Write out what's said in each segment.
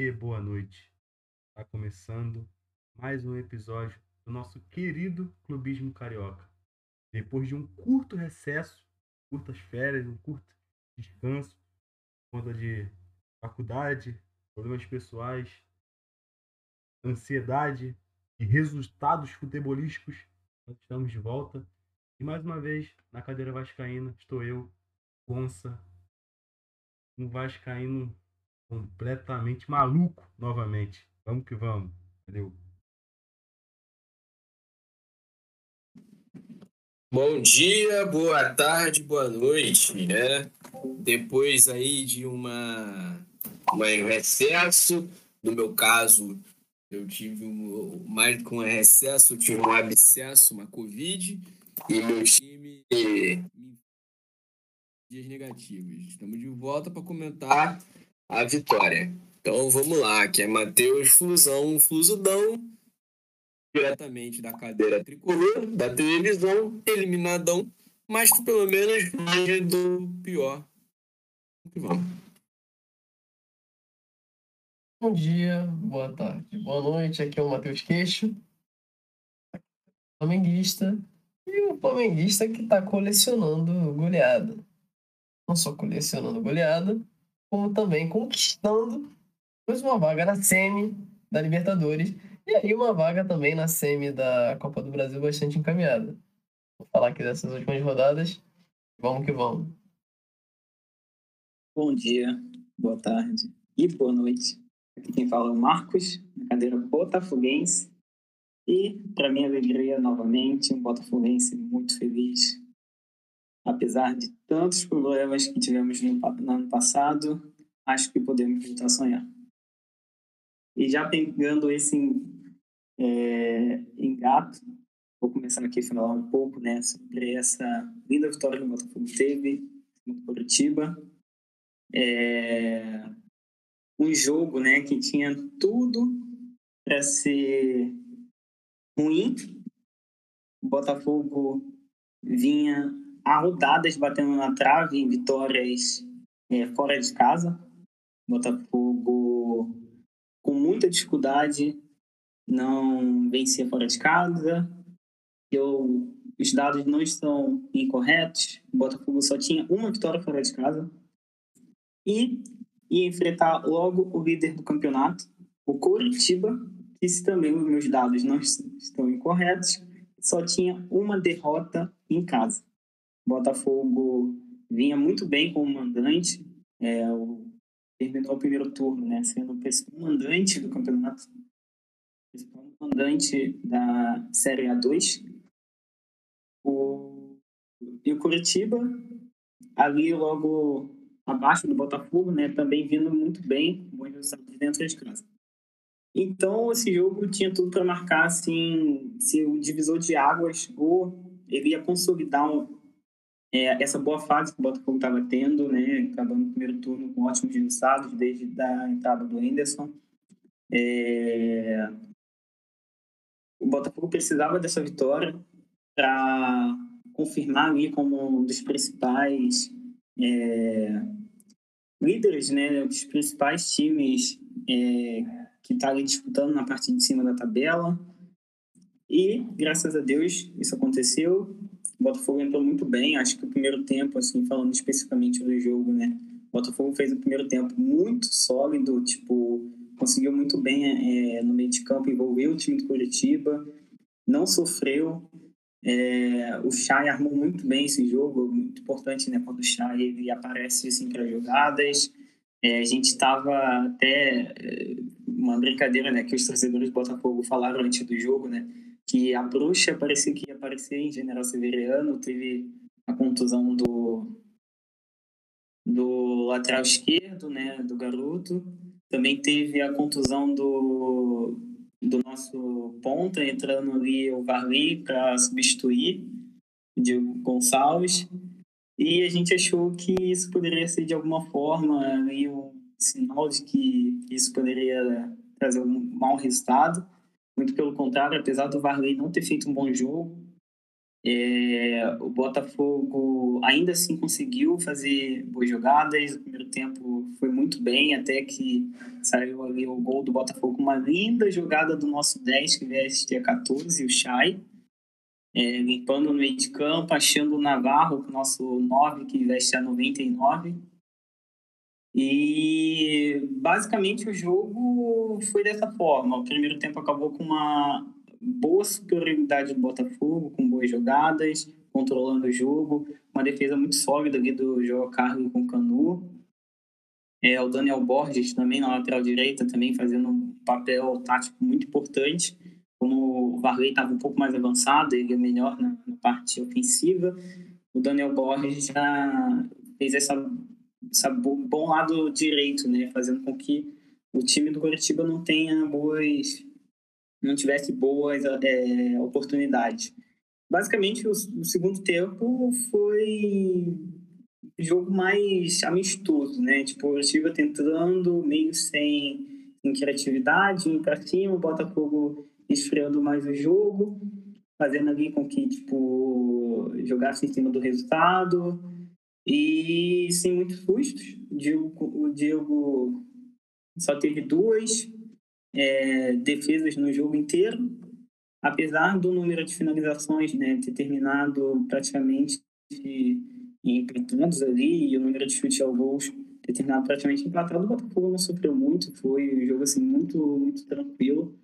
e boa noite. Está começando mais um episódio do nosso querido Clubismo Carioca. Depois de um curto recesso, curtas férias, um curto descanso, por conta de faculdade, problemas pessoais, ansiedade e resultados futebolísticos, nós estamos de volta. E mais uma vez, na cadeira vascaína, estou eu, Gonça, um vascaíno completamente maluco novamente. Vamos que vamos. Valeu. Bom dia, boa tarde, boa noite, né? Depois aí de uma, uma recesso, no meu caso, eu tive um, mais do que um recesso, eu tive um abscesso, uma covid, e meu time dias negativos. Estamos de volta para comentar a vitória. Então vamos lá, que é Matheus Flusão, Flusudão, diretamente da cadeira tricolor, da televisão, eliminadão, mas que pelo menos longe do pior. Vamos. Bom dia, boa tarde, boa noite. Aqui é o Matheus Queixo, flamenguista, e o flamenguista que está colecionando goleada não só colecionando goleada, como também conquistando depois uma vaga na semi da Libertadores e aí uma vaga também na semi da Copa do Brasil bastante encaminhada. Vou falar aqui dessas últimas rodadas. Vamos que vamos. Bom dia, boa tarde e boa noite. Aqui quem fala é o Marcos, na cadeira botafoguense. E, para minha alegria, novamente, um botafoguense muito feliz Apesar de tantos problemas que tivemos no, no ano passado, acho que podemos voltar a sonhar. E já pegando esse é, engato, vou começar aqui a falar um pouco né, sobre essa linda vitória que o Botafogo teve no Curitiba. É, um jogo né, que tinha tudo para ser ruim. O Botafogo vinha arrudadas batendo na trave em vitórias é, fora de casa. Botafogo com muita dificuldade não vencia fora de casa. Eu, os dados não estão incorretos. O Botafogo só tinha uma vitória fora de casa. E ia enfrentar logo o líder do campeonato, o Coritiba, que se também os meus dados não estão incorretos, só tinha uma derrota em casa. Botafogo vinha muito bem como mandante, é, o, terminou o primeiro turno, né, sendo o principal mandante do campeonato, principal mandante da Série A2. O, e o Curitiba, ali logo abaixo do Botafogo, né, também vindo muito bem, bons resultados dentro de casa. Então, esse jogo tinha tudo para marcar assim, se o divisor de águas ou ele ia consolidar um, é, essa boa fase que o Botafogo estava tendo, né, acabando o primeiro turno com ótimos resultados desde a entrada do Henderson. É... O Botafogo precisava dessa vitória para confirmar ali como um dos principais é... líderes, né, dos principais times é... que está ali disputando na parte de cima da tabela. E, graças a Deus, isso aconteceu. O Botafogo entrou muito bem. Acho que o primeiro tempo, assim, falando especificamente do jogo, né? O Botafogo fez o primeiro tempo muito sólido, tipo, conseguiu muito bem é, no meio de campo, envolveu o time do Curitiba, não sofreu. É, o Chay armou muito bem esse jogo, muito importante, né? Quando o Chay ele aparece assim para jogadas. É, a gente estava até é, uma brincadeira, né? Que os torcedores do Botafogo falaram antes do jogo, né? Que a bruxa parecia que ia aparecer em General Severiano, teve a contusão do, do lateral esquerdo, né, do garoto. Também teve a contusão do, do nosso ponta, entrando ali o Varley para substituir o Gonçalves. E a gente achou que isso poderia ser de alguma forma ali um sinal de que isso poderia trazer um mau resultado. Muito pelo contrário, apesar do Varley não ter feito um bom jogo, é, o Botafogo ainda assim conseguiu fazer boas jogadas. No primeiro tempo foi muito bem, até que saiu ali o gol do Botafogo uma linda jogada do nosso 10, que veste a 14, o Chay. É, limpando no meio de campo, achando o Navarro, o nosso 9, que veste a 99. E basicamente o jogo foi dessa forma. O primeiro tempo acabou com uma boa superioridade do Botafogo, com boas jogadas, controlando o jogo, uma defesa muito sólida ali do João Carlos com o Canu. É, o Daniel Borges também na lateral direita, também fazendo um papel tático muito importante. Como o Varley estava um pouco mais avançado, ele é melhor na, na, parte ofensiva. O Daniel Borges já fez essa, essa bom lado direito, né, fazendo com que o time do Curitiba não tenha boas não tivesse boas é, oportunidades. Basicamente o, o segundo tempo foi jogo mais amistoso, né? Tipo, o Curitiba tentando, meio sem, sem criatividade, para cima, o Botafogo esfriando mais o jogo, fazendo ali com que, tipo, jogasse em cima do resultado e sem muitos sustos. O Diego, o Diego só teve duas é, defesas no jogo inteiro, apesar do número de finalizações né, ter terminado praticamente empatados ali e o número de chutes ao gol ter terminado praticamente empatado, o Botafogo não sofreu muito, foi um jogo assim muito muito tranquilo.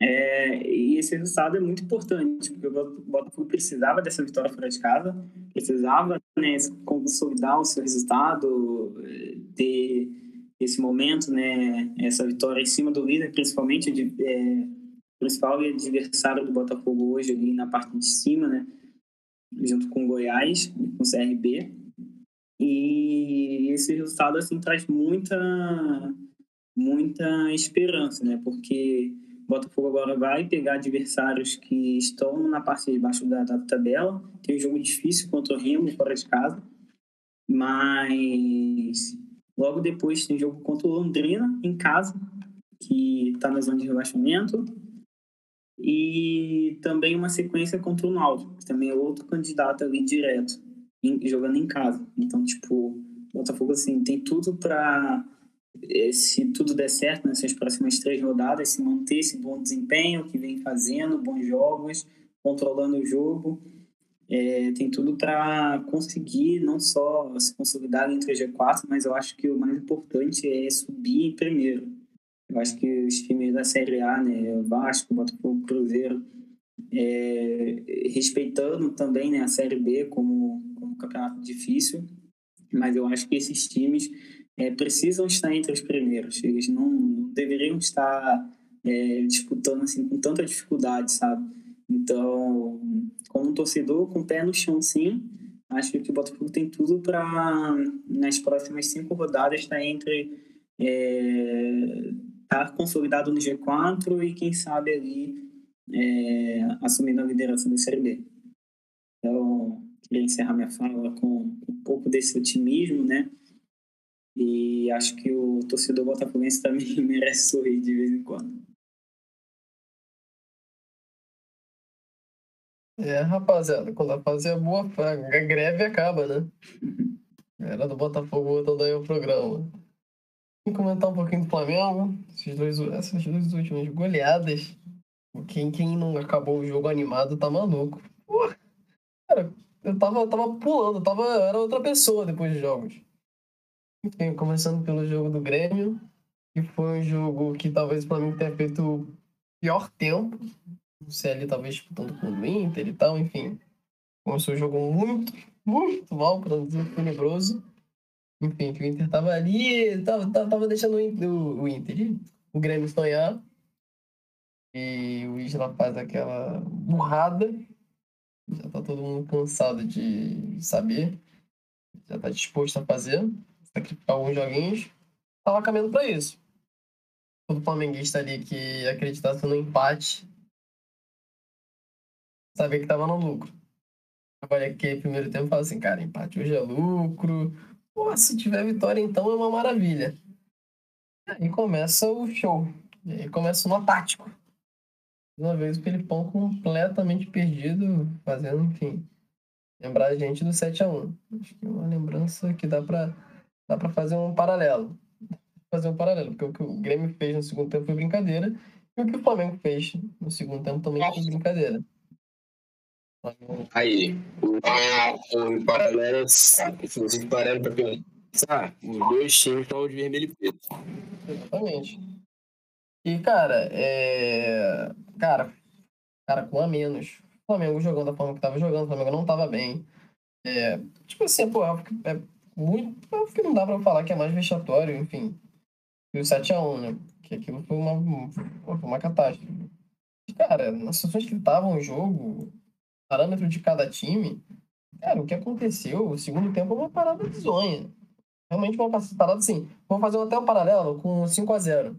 É, e esse resultado é muito importante, porque o Botafogo precisava dessa vitória fora de casa, precisava né, consolidar o seu resultado, ter esse momento, né, essa vitória em cima do líder, principalmente de, é, principal adversário do Botafogo hoje ali na parte de cima, né? Junto com o Goiás, com o CRB. E esse resultado assim traz muita muita esperança, né? Porque Botafogo agora vai pegar adversários que estão na parte de baixo da, da tabela. Tem um jogo difícil contra o Remo fora de casa, mas logo depois tem jogo contra o Londrina em casa, que está na zona de rebaixamento e também uma sequência contra o Náutico, que também é outro candidato ali direto, em, jogando em casa. Então, tipo, o Botafogo, assim, tem tudo para, se tudo der certo nessas próximas três rodadas, se manter esse bom desempenho que vem fazendo, bons jogos, controlando o jogo. É, tem tudo para conseguir não só se consolidar entre o G4, mas eu acho que o mais importante é subir em primeiro. Eu acho que os times da Série A, né, Vasco, Botafogo, Cruzeiro, é, respeitando também né, a Série B como, como um campeonato difícil, mas eu acho que esses times é, precisam estar entre os primeiros. Eles não, não deveriam estar é, disputando assim com tanta dificuldade, sabe? Então, como torcedor, com o pé no chão, sim, acho que o Botafogo tem tudo para, nas próximas cinco rodadas, estar entre é, estar tá consolidado no G4 e quem sabe ali é, assumindo a liderança do Série B. Então, queria encerrar minha fala com um pouco desse otimismo, né? E acho que o torcedor botafoguense também merece sorrir de vez em quando. É, rapaziada, quando a fase é boa, a greve acaba, né? Era do Botafogo voltando aí o programa. Vamos comentar um pouquinho do Flamengo. Esses dois, essas duas últimas goleadas. Quem, quem não acabou o jogo animado tá maluco. Porra, cara, eu tava, tava pulando, tava, era outra pessoa depois dos jogos. Enfim, começando pelo jogo do Grêmio, que foi um jogo que talvez o Flamengo tenha feito o pior tempo. O CL talvez disputando com o Inter e tal, enfim. Começou o jogo muito, muito mal, para não dizer tenebroso. Enfim, que o Inter tava ali, tava, tava deixando o Inter, o, Inter, o Grêmio sonhar. E o Isla faz aquela burrada. Já tá todo mundo cansado de saber. Já tá disposto a fazer. Sacrificar alguns joguinhos. Tava caminhando pra isso. Todo flamenguista ali que acreditasse no empate. Sabia que tava no lucro. Olha aqui, primeiro tempo, fala assim, cara, empate hoje é lucro Pô, se tiver vitória, então é uma maravilha. E aí começa o show. E aí começa no tático. Uma vez o Felipão completamente perdido, fazendo, enfim, lembrar a gente do 7x1. Acho que é uma lembrança que dá pra, dá pra fazer um paralelo. Fazer um paralelo, porque o que o Grêmio fez no segundo tempo foi brincadeira, e o que o Flamengo fez no segundo tempo também foi brincadeira. Aí, o, o paralelo, inclusive paralelo pra pensar, os dois times estão de vermelho e preto. Exatamente. E, cara, é. Cara, cara, com a menos. O Flamengo jogando da forma que tava jogando, o Flamengo não tava bem. É, tipo assim, pô, é muito. Que não dá pra falar que é mais vexatório, enfim. E o 7x1, né? Que aquilo foi uma, uma catástrofe. Cara, nas situações que estavam o jogo, parâmetro de cada time, cara, o que aconteceu, o segundo tempo é uma parada bizonha. Realmente uma parada assim. Vou fazer até um paralelo com 5x0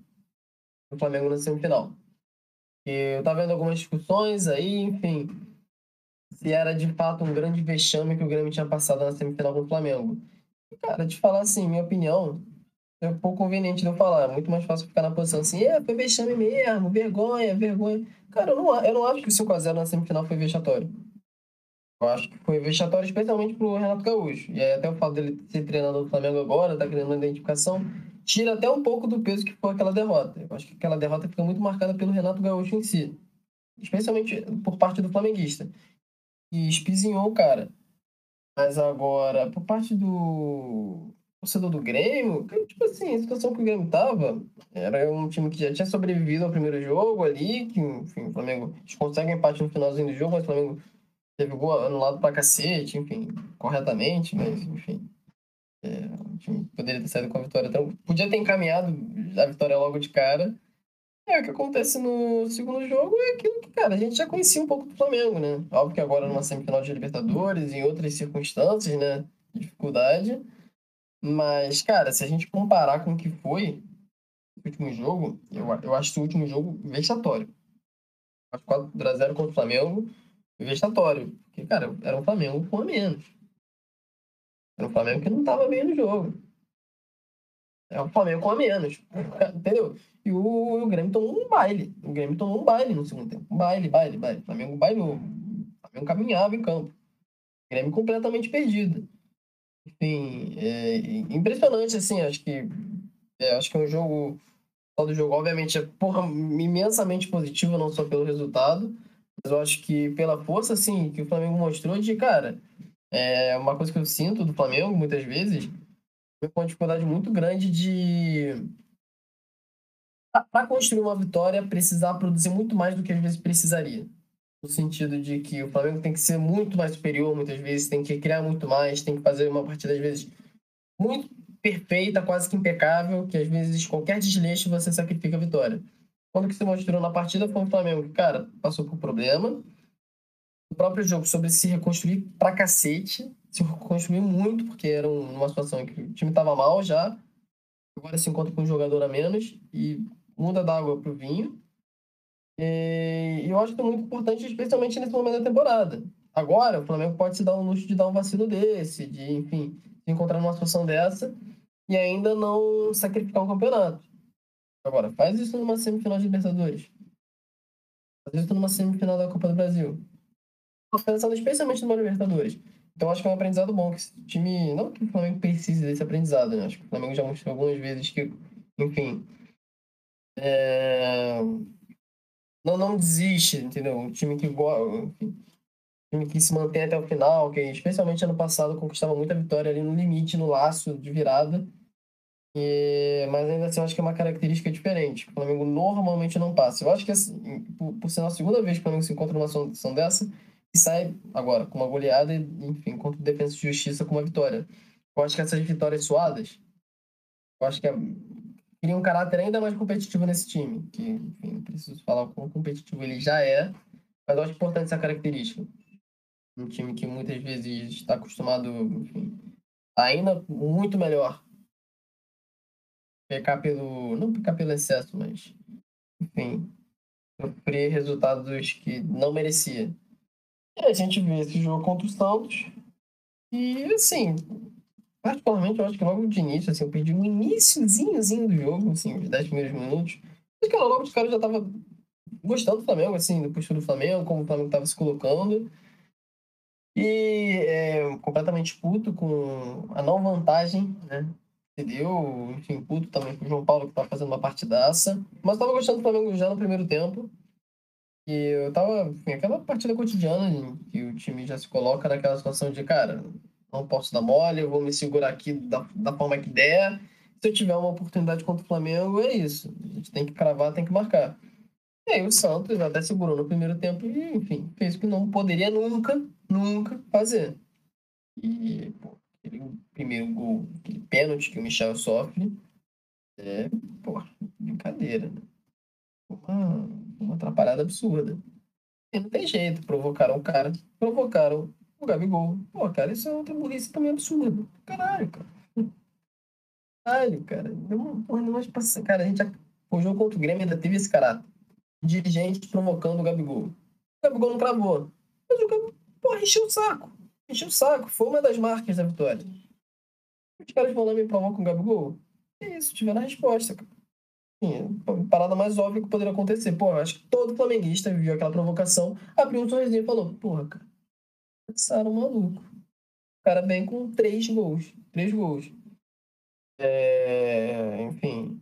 do Flamengo na semifinal. E eu tava vendo algumas discussões aí, enfim, se era de fato um grande vexame que o Grêmio tinha passado na semifinal com o Flamengo. Cara, te falar assim, minha opinião, é um pouco conveniente de eu falar. É muito mais fácil ficar na posição assim, é, foi vexame mesmo, vergonha, vergonha. Cara, eu não, eu não acho que o 5x0 na semifinal foi vexatório. Eu acho que foi vexatório especialmente pro Renato Gaúcho. E aí até o fato dele ser treinador do Flamengo agora, tá criando uma identificação, tira até um pouco do peso que foi aquela derrota. Eu acho que aquela derrota fica muito marcada pelo Renato Gaúcho em si. Especialmente por parte do flamenguista. E espizinhou o cara. Mas agora, por parte do torcedor do Grêmio, tipo assim, a situação que o Grêmio tava, era um time que já tinha sobrevivido ao primeiro jogo ali, que, enfim, o Flamengo consegue empate no finalzinho do jogo, mas o Flamengo teve gol anulado pra cacete, enfim, corretamente, mas, enfim. É, o time poderia ter saído com a vitória. Então, podia ter encaminhado a vitória logo de cara. É, o que acontece no segundo jogo é aquilo que, cara, a gente já conhecia um pouco do Flamengo, né? Óbvio que agora numa semifinal de Libertadores, em outras circunstâncias, né? Dificuldade. Mas, cara, se a gente comparar com o que foi o último jogo, eu, eu acho o último jogo vexatório. Acho 4x0 contra o Flamengo vexatório. Porque, cara, era um Flamengo com a menos. Era um Flamengo que não tava bem no jogo. É um Flamengo com a menos. Entendeu? E o, o Grêmio tomou um baile. O Grêmio tomou um baile no segundo tempo. Baile, baile, baile. O Flamengo bailou. O Flamengo caminhava em campo. O Grêmio completamente perdido. Enfim, é impressionante, assim. Acho que, é, acho que é um jogo. O do jogo, obviamente, é porra, imensamente positivo, não só pelo resultado, mas eu acho que pela força, assim, que o Flamengo mostrou de, cara, é uma coisa que eu sinto do Flamengo, muitas vezes, foi uma dificuldade muito grande de. Para construir uma vitória, precisar produzir muito mais do que às vezes precisaria. No sentido de que o Flamengo tem que ser muito mais superior, muitas vezes, tem que criar muito mais, tem que fazer uma partida, às vezes, muito perfeita, quase que impecável, que às vezes qualquer desleixo você sacrifica a vitória. Quando que se mostrou na partida foi o Flamengo que, cara, passou por problema. O próprio jogo sobre se reconstruir pra cacete se reconstruiu muito, porque era uma situação em que o time estava mal já. Agora se encontra com um jogador a menos e muda da água pro vinho. E eu acho que é muito importante, especialmente nesse momento da temporada. Agora, o Flamengo pode se dar o luxo de dar um vacilo desse, de, enfim, se encontrar numa situação dessa e ainda não sacrificar o campeonato. Agora, faz isso numa semifinal de Libertadores. Faz isso numa semifinal da Copa do Brasil. Tô pensando especialmente numa Libertadores. Então acho que é um aprendizado bom, que esse time. Não que o Flamengo precise desse aprendizado, né? Acho que o Flamengo já mostrou algumas vezes que, enfim. É... Não, não desiste, entendeu? Um time que time que se mantém até o final, que especialmente ano passado conquistava muita vitória ali no limite, no laço de virada. E... Mas ainda assim, eu acho que é uma característica diferente. O Flamengo normalmente não passa. Eu acho que, assim, por, por ser a segunda vez que o Flamengo se encontra numa situação dessa, e sai agora com uma goleada enfim, contra o Defesa de Justiça com uma vitória. Eu acho que essas vitórias suadas, eu acho que é, cria um caráter ainda mais competitivo nesse time, que, enfim, não preciso falar o quão competitivo ele já é, mas eu acho importante essa característica. Um time que muitas vezes está acostumado, enfim, ainda muito melhor pecar pelo. não pecar pelo excesso, mas. Enfim. Sofrer resultados que não merecia. E a gente vê esse jogo contra o Santos. E, assim, particularmente, eu acho que logo de início, assim, eu perdi um iníciozinhozinho do jogo, assim, os 10 primeiros minutos. Que logo os caras já estavam gostando do Flamengo, assim, do postura do Flamengo, como o Flamengo estava se colocando. E é, completamente puto com a não vantagem, né? Entendeu? Enfim, puto também com o João Paulo, que tá fazendo uma partidaça. Mas tava gostando do Flamengo já no primeiro tempo. E eu tava, enfim, aquela partida cotidiana que o time já se coloca naquela situação de, cara, não posso dar mole, eu vou me segurar aqui da, da forma que der. Se eu tiver uma oportunidade contra o Flamengo, é isso. A gente tem que cravar, tem que marcar. E aí o Santos até segurou no primeiro tempo e, enfim, fez o que não poderia nunca, nunca fazer. E, pô, aquele primeiro gol, aquele pênalti que o Michel sofre, é, pô, brincadeira, né? Uma, uma atrapalhada absurda. E não tem jeito, provocaram o cara, provocaram o Gabigol. Pô, cara, isso é outra burrice também absurda. Caralho, cara. Caralho, cara. Uma, porra, não passa, cara, a gente já, o jogo contra o Grêmio ainda teve esse caráter. Dirigente provocando o Gabigol. O Gabigol não travou. Mas o Gabigol, porra, encheu o saco. Encheu o saco. Foi uma das marcas da vitória. Os caras vão lá me provocam o Gabigol. É isso, tiveram a resposta, cara. Sim, parada mais óbvia que poderia acontecer. Pô, acho que todo flamenguista viu aquela provocação, abriu um sorrisinho e falou, porra, cara, pensaram maluco. O cara vem com três gols. Três gols. É, enfim.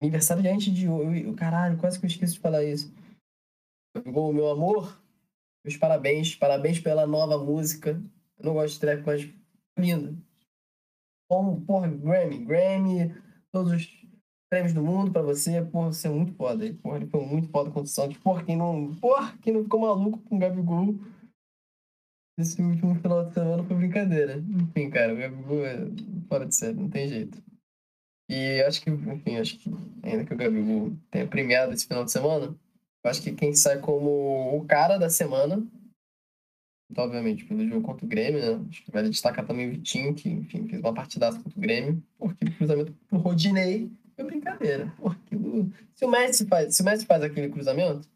Aniversário de gente de hoje. Caralho, quase que eu esqueci de falar isso. Gol, meu amor. Meus parabéns. Parabéns pela nova música. Eu não gosto de trap, mas linda. Bom, porra, Grammy. Grammy, todos os prêmios do mundo pra você. Porra, você é muito foda. Porra, ele foi muito foda com o Santos. Porra, quem não, porra, quem não ficou maluco com o Gabigol esse último final de semana foi brincadeira. Enfim, cara, o Gabigol é fora de série, não tem jeito. E acho que, enfim, acho que ainda que o Gabigol tenha premiado esse final de semana, acho que quem sai como o cara da semana, então, obviamente, pelo jogo contra o Grêmio, né? Acho que vai destacar também o Vitinho, que, enfim, fez uma partidaça contra o Grêmio, porque o cruzamento pro Rodinei foi brincadeira. Porque se o Messi faz, se o Messi faz aquele cruzamento,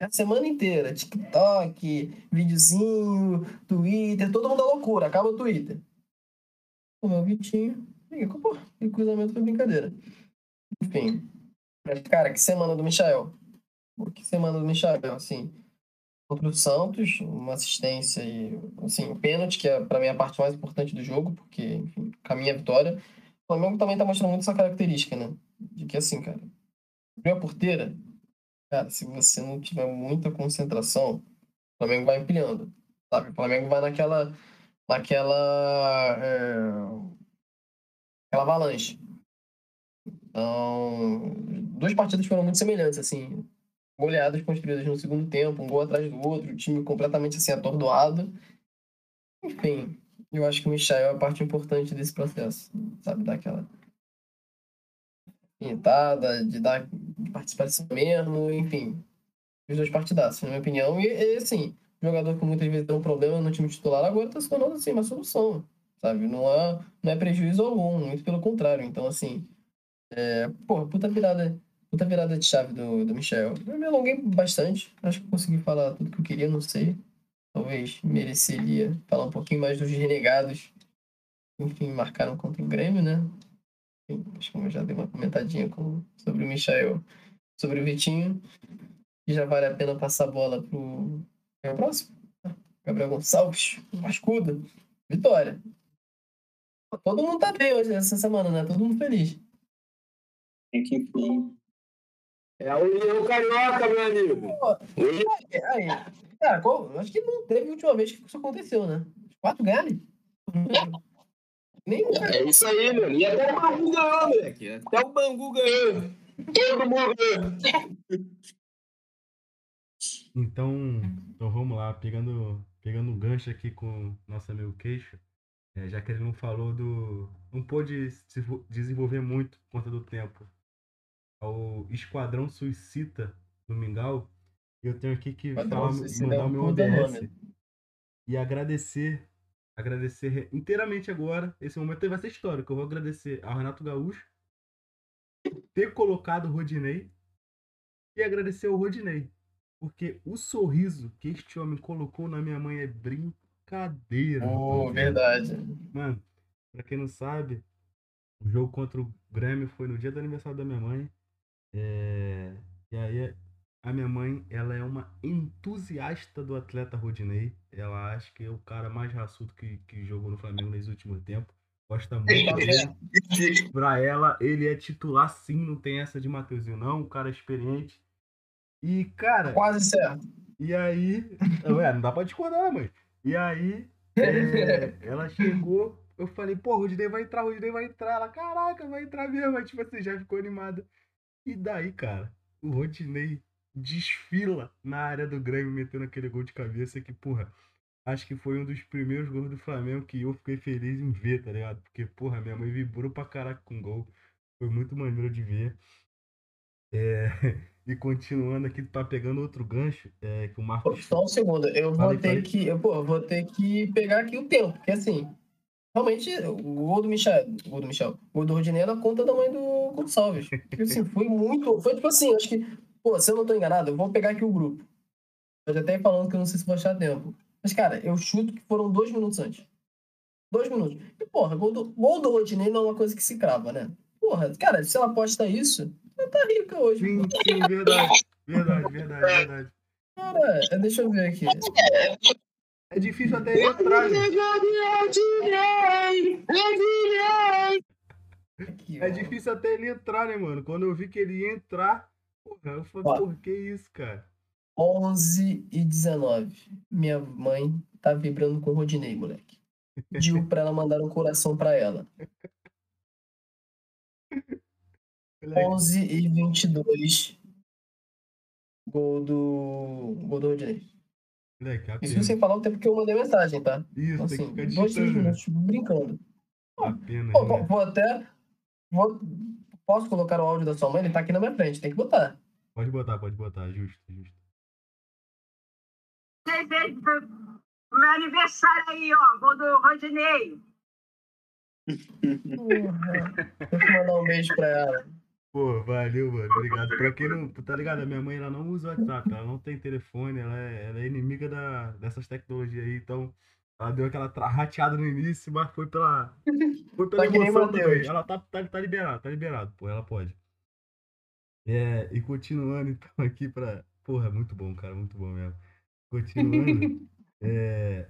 a semana inteira, TikTok, videozinho, Twitter, todo mundo é loucura, acaba o Twitter. O meu Vitinho, pô, o cruzamento foi brincadeira. Enfim, mas, cara, que semana do Michael. Que semana do Michael, assim. Contra o Santos, uma assistência e, assim, um pênalti, que é para mim a parte mais importante do jogo, porque, enfim, caminha a vitória. O Flamengo também tá mostrando muito essa característica, né? De que, assim, cara, abriu a porteira, Cara, se você não tiver muita concentração, o Flamengo vai empilhando, sabe? O Flamengo vai naquela, naquela, é, aquela avalanche. Então, duas partidas foram muito semelhantes, assim, goleadas construídas no segundo tempo, um gol atrás do outro, o time completamente assim atordoado. Enfim, eu acho que o Michel é a parte importante desse processo, sabe, daquela pintada, de dar de participação mesmo, enfim. Os dois partidaços, na minha opinião. E, e assim, jogador que muitas vezes tem um problema no time titular agora está se tornando assim, uma solução, sabe? Não é, não é prejuízo algum, muito pelo contrário. Então, assim, é, porra, puta virada, puta virada de chave do, do Michel. Eu me alonguei bastante, acho que consegui falar tudo que eu queria, não sei. Talvez mereceria falar um pouquinho mais dos renegados. Enfim, marcaram contra o Grêmio, né? Acho que eu já dei uma comentadinha com, sobre o Michael, sobre o Vitinho. E já vale a pena passar a bola pro é o próximo. Gabriel Gonçalves, Mascuda, vitória. Todo mundo tá bem hoje essa semana, né? Todo mundo feliz. Tem que enfim. É a União Carioca, meu amigo. Aí, aí, cara, qual, acho que não teve a última vez que isso aconteceu, né? Quatro ganhos. Nem é isso aí, mano. E até o Bangu ganhou, moleque. Até o Bangu ganhou. Todo mundo ganhou. Então, então vamos lá, pegando, pegando um gancho aqui com nosso amigo Queixo, é, já que ele não falou do. não pôde se desenvolver muito por conta do tempo. O Esquadrão Suicida do Mingau, eu tenho aqui que falar, mandar o meu OBS e agradecer agradecer inteiramente agora. Esse momento vai ser histórico. Eu vou agradecer ao Renato Gaúcho ter colocado o Rodinei e agradecer ao Rodinei. Porque o sorriso que este homem colocou na minha mãe é brincadeira. Oh, verdade. Mano, pra quem não sabe, o jogo contra o Grêmio foi no dia do aniversário da minha mãe. É... E aí a minha mãe, ela é uma entusiasta do atleta Rodinei. Ela acha que é o cara mais raçudo que, que jogou no Flamengo nesse último tempo. Gosta muito dele. Pra ela, ele é titular sim, não tem essa de Mateuzinho, não. Um cara experiente. E, cara. Quase certo. E aí. Ué, não dá pra discordar, mãe. E aí, é, ela chegou, eu falei, pô, o Rudinei vai entrar, o Rudinei vai entrar. Ela, caraca, vai entrar mesmo. Aí, tipo assim, já ficou animada. E daí, cara, o Rodinei desfila na área do Grêmio, metendo aquele gol de cabeça que, porra, acho que foi um dos primeiros gols do Flamengo que eu fiquei feliz em ver, tá ligado? Porque, porra, minha mãe vibrou pra caraca com o gol. Foi muito maneiro de ver. É, e continuando aqui, tá pegando outro gancho, é, que o Marcos. Só um segundo, eu vou falei, ter falei. que. Eu, pô, vou ter que pegar aqui o tempo, porque assim, realmente, o gol do Michel. O gol do Michel. O gol do Rodinei é na conta da mãe do Gonçalves. Porque, assim, foi muito. Foi tipo assim, acho que. Pô, se eu não tô enganado, eu vou pegar aqui o grupo. Eu já até falando que eu não sei se vou achar tempo. Mas, cara, eu chuto que foram dois minutos antes. Dois minutos. E, porra, gol do, gol do Rodinei não é uma coisa que se crava, né? Porra, cara, se ela aposta isso, ela tá rica hoje. Sim, sim, verdade. Verdade, verdade, verdade. Cara, é, deixa eu ver aqui. É difícil até ele entrar, né? Aqui, é difícil até ele entrar, né, mano? Quando eu vi que ele ia entrar, porra, eu falei, porra, que isso, cara? 11 e 19. Minha mãe tá vibrando com o Rodinei, moleque. Pediu pra ela mandar um coração pra ela. 11 e 22. Gol do. Gol do Rodinei. Moleque, Isso sem falar o tempo que eu mandei mensagem, tá? Isso, assim, tem que dois, três minutos, brincando. Apenas, Pô, né? Vou até. Vou, posso colocar o áudio da sua mãe? Ele tá aqui na minha frente, tem que botar. Pode botar, pode botar, justo, justo. Pro meu aniversário aí, ó. Gol do Rodinei. Deixa eu mandar um beijo pra ela. Pô, valeu, mano. Obrigado. Pra quem não. Tá ligado? A minha mãe ela não usa WhatsApp, ela não tem telefone, ela é, ela é inimiga da, dessas tecnologias aí, então. Ela deu aquela rateada no início, mas foi pela. Foi pela emoção também. Ela tá, tá, tá liberada, tá liberado, pô, ela pode. É, e continuando então aqui pra. Porra, muito bom, cara, muito bom mesmo. Continuando. é,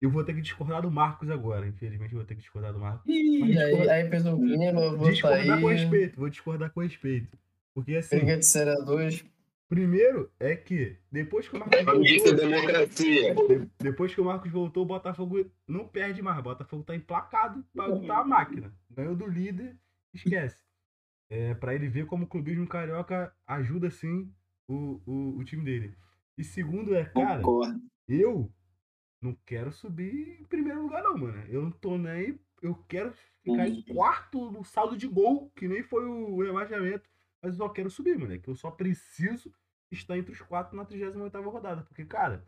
eu vou ter que discordar do Marcos agora, infelizmente eu vou ter que discordar do Marcos. Ih, aí, aí fez um clima, eu vou Discordar com sair. respeito, vou discordar com respeito. Porque assim, Briga de senadores. Primeiro é que depois que o Marcos voltou, democracia. de- depois que o Marcos voltou, o Botafogo não perde mais. O Botafogo tá emplacado pra lutar a máquina. Ganhou do líder, esquece. É, para ele ver como o clubismo carioca ajuda sim o, o, o time dele. E segundo é, cara, Concordo. eu não quero subir em primeiro lugar, não, mano. Eu não tô nem. Eu quero ficar em quarto no saldo de gol, que nem foi o rebaixamento. Mas eu só quero subir, moleque. Eu só preciso estar entre os quatro na 38 rodada. Porque, cara,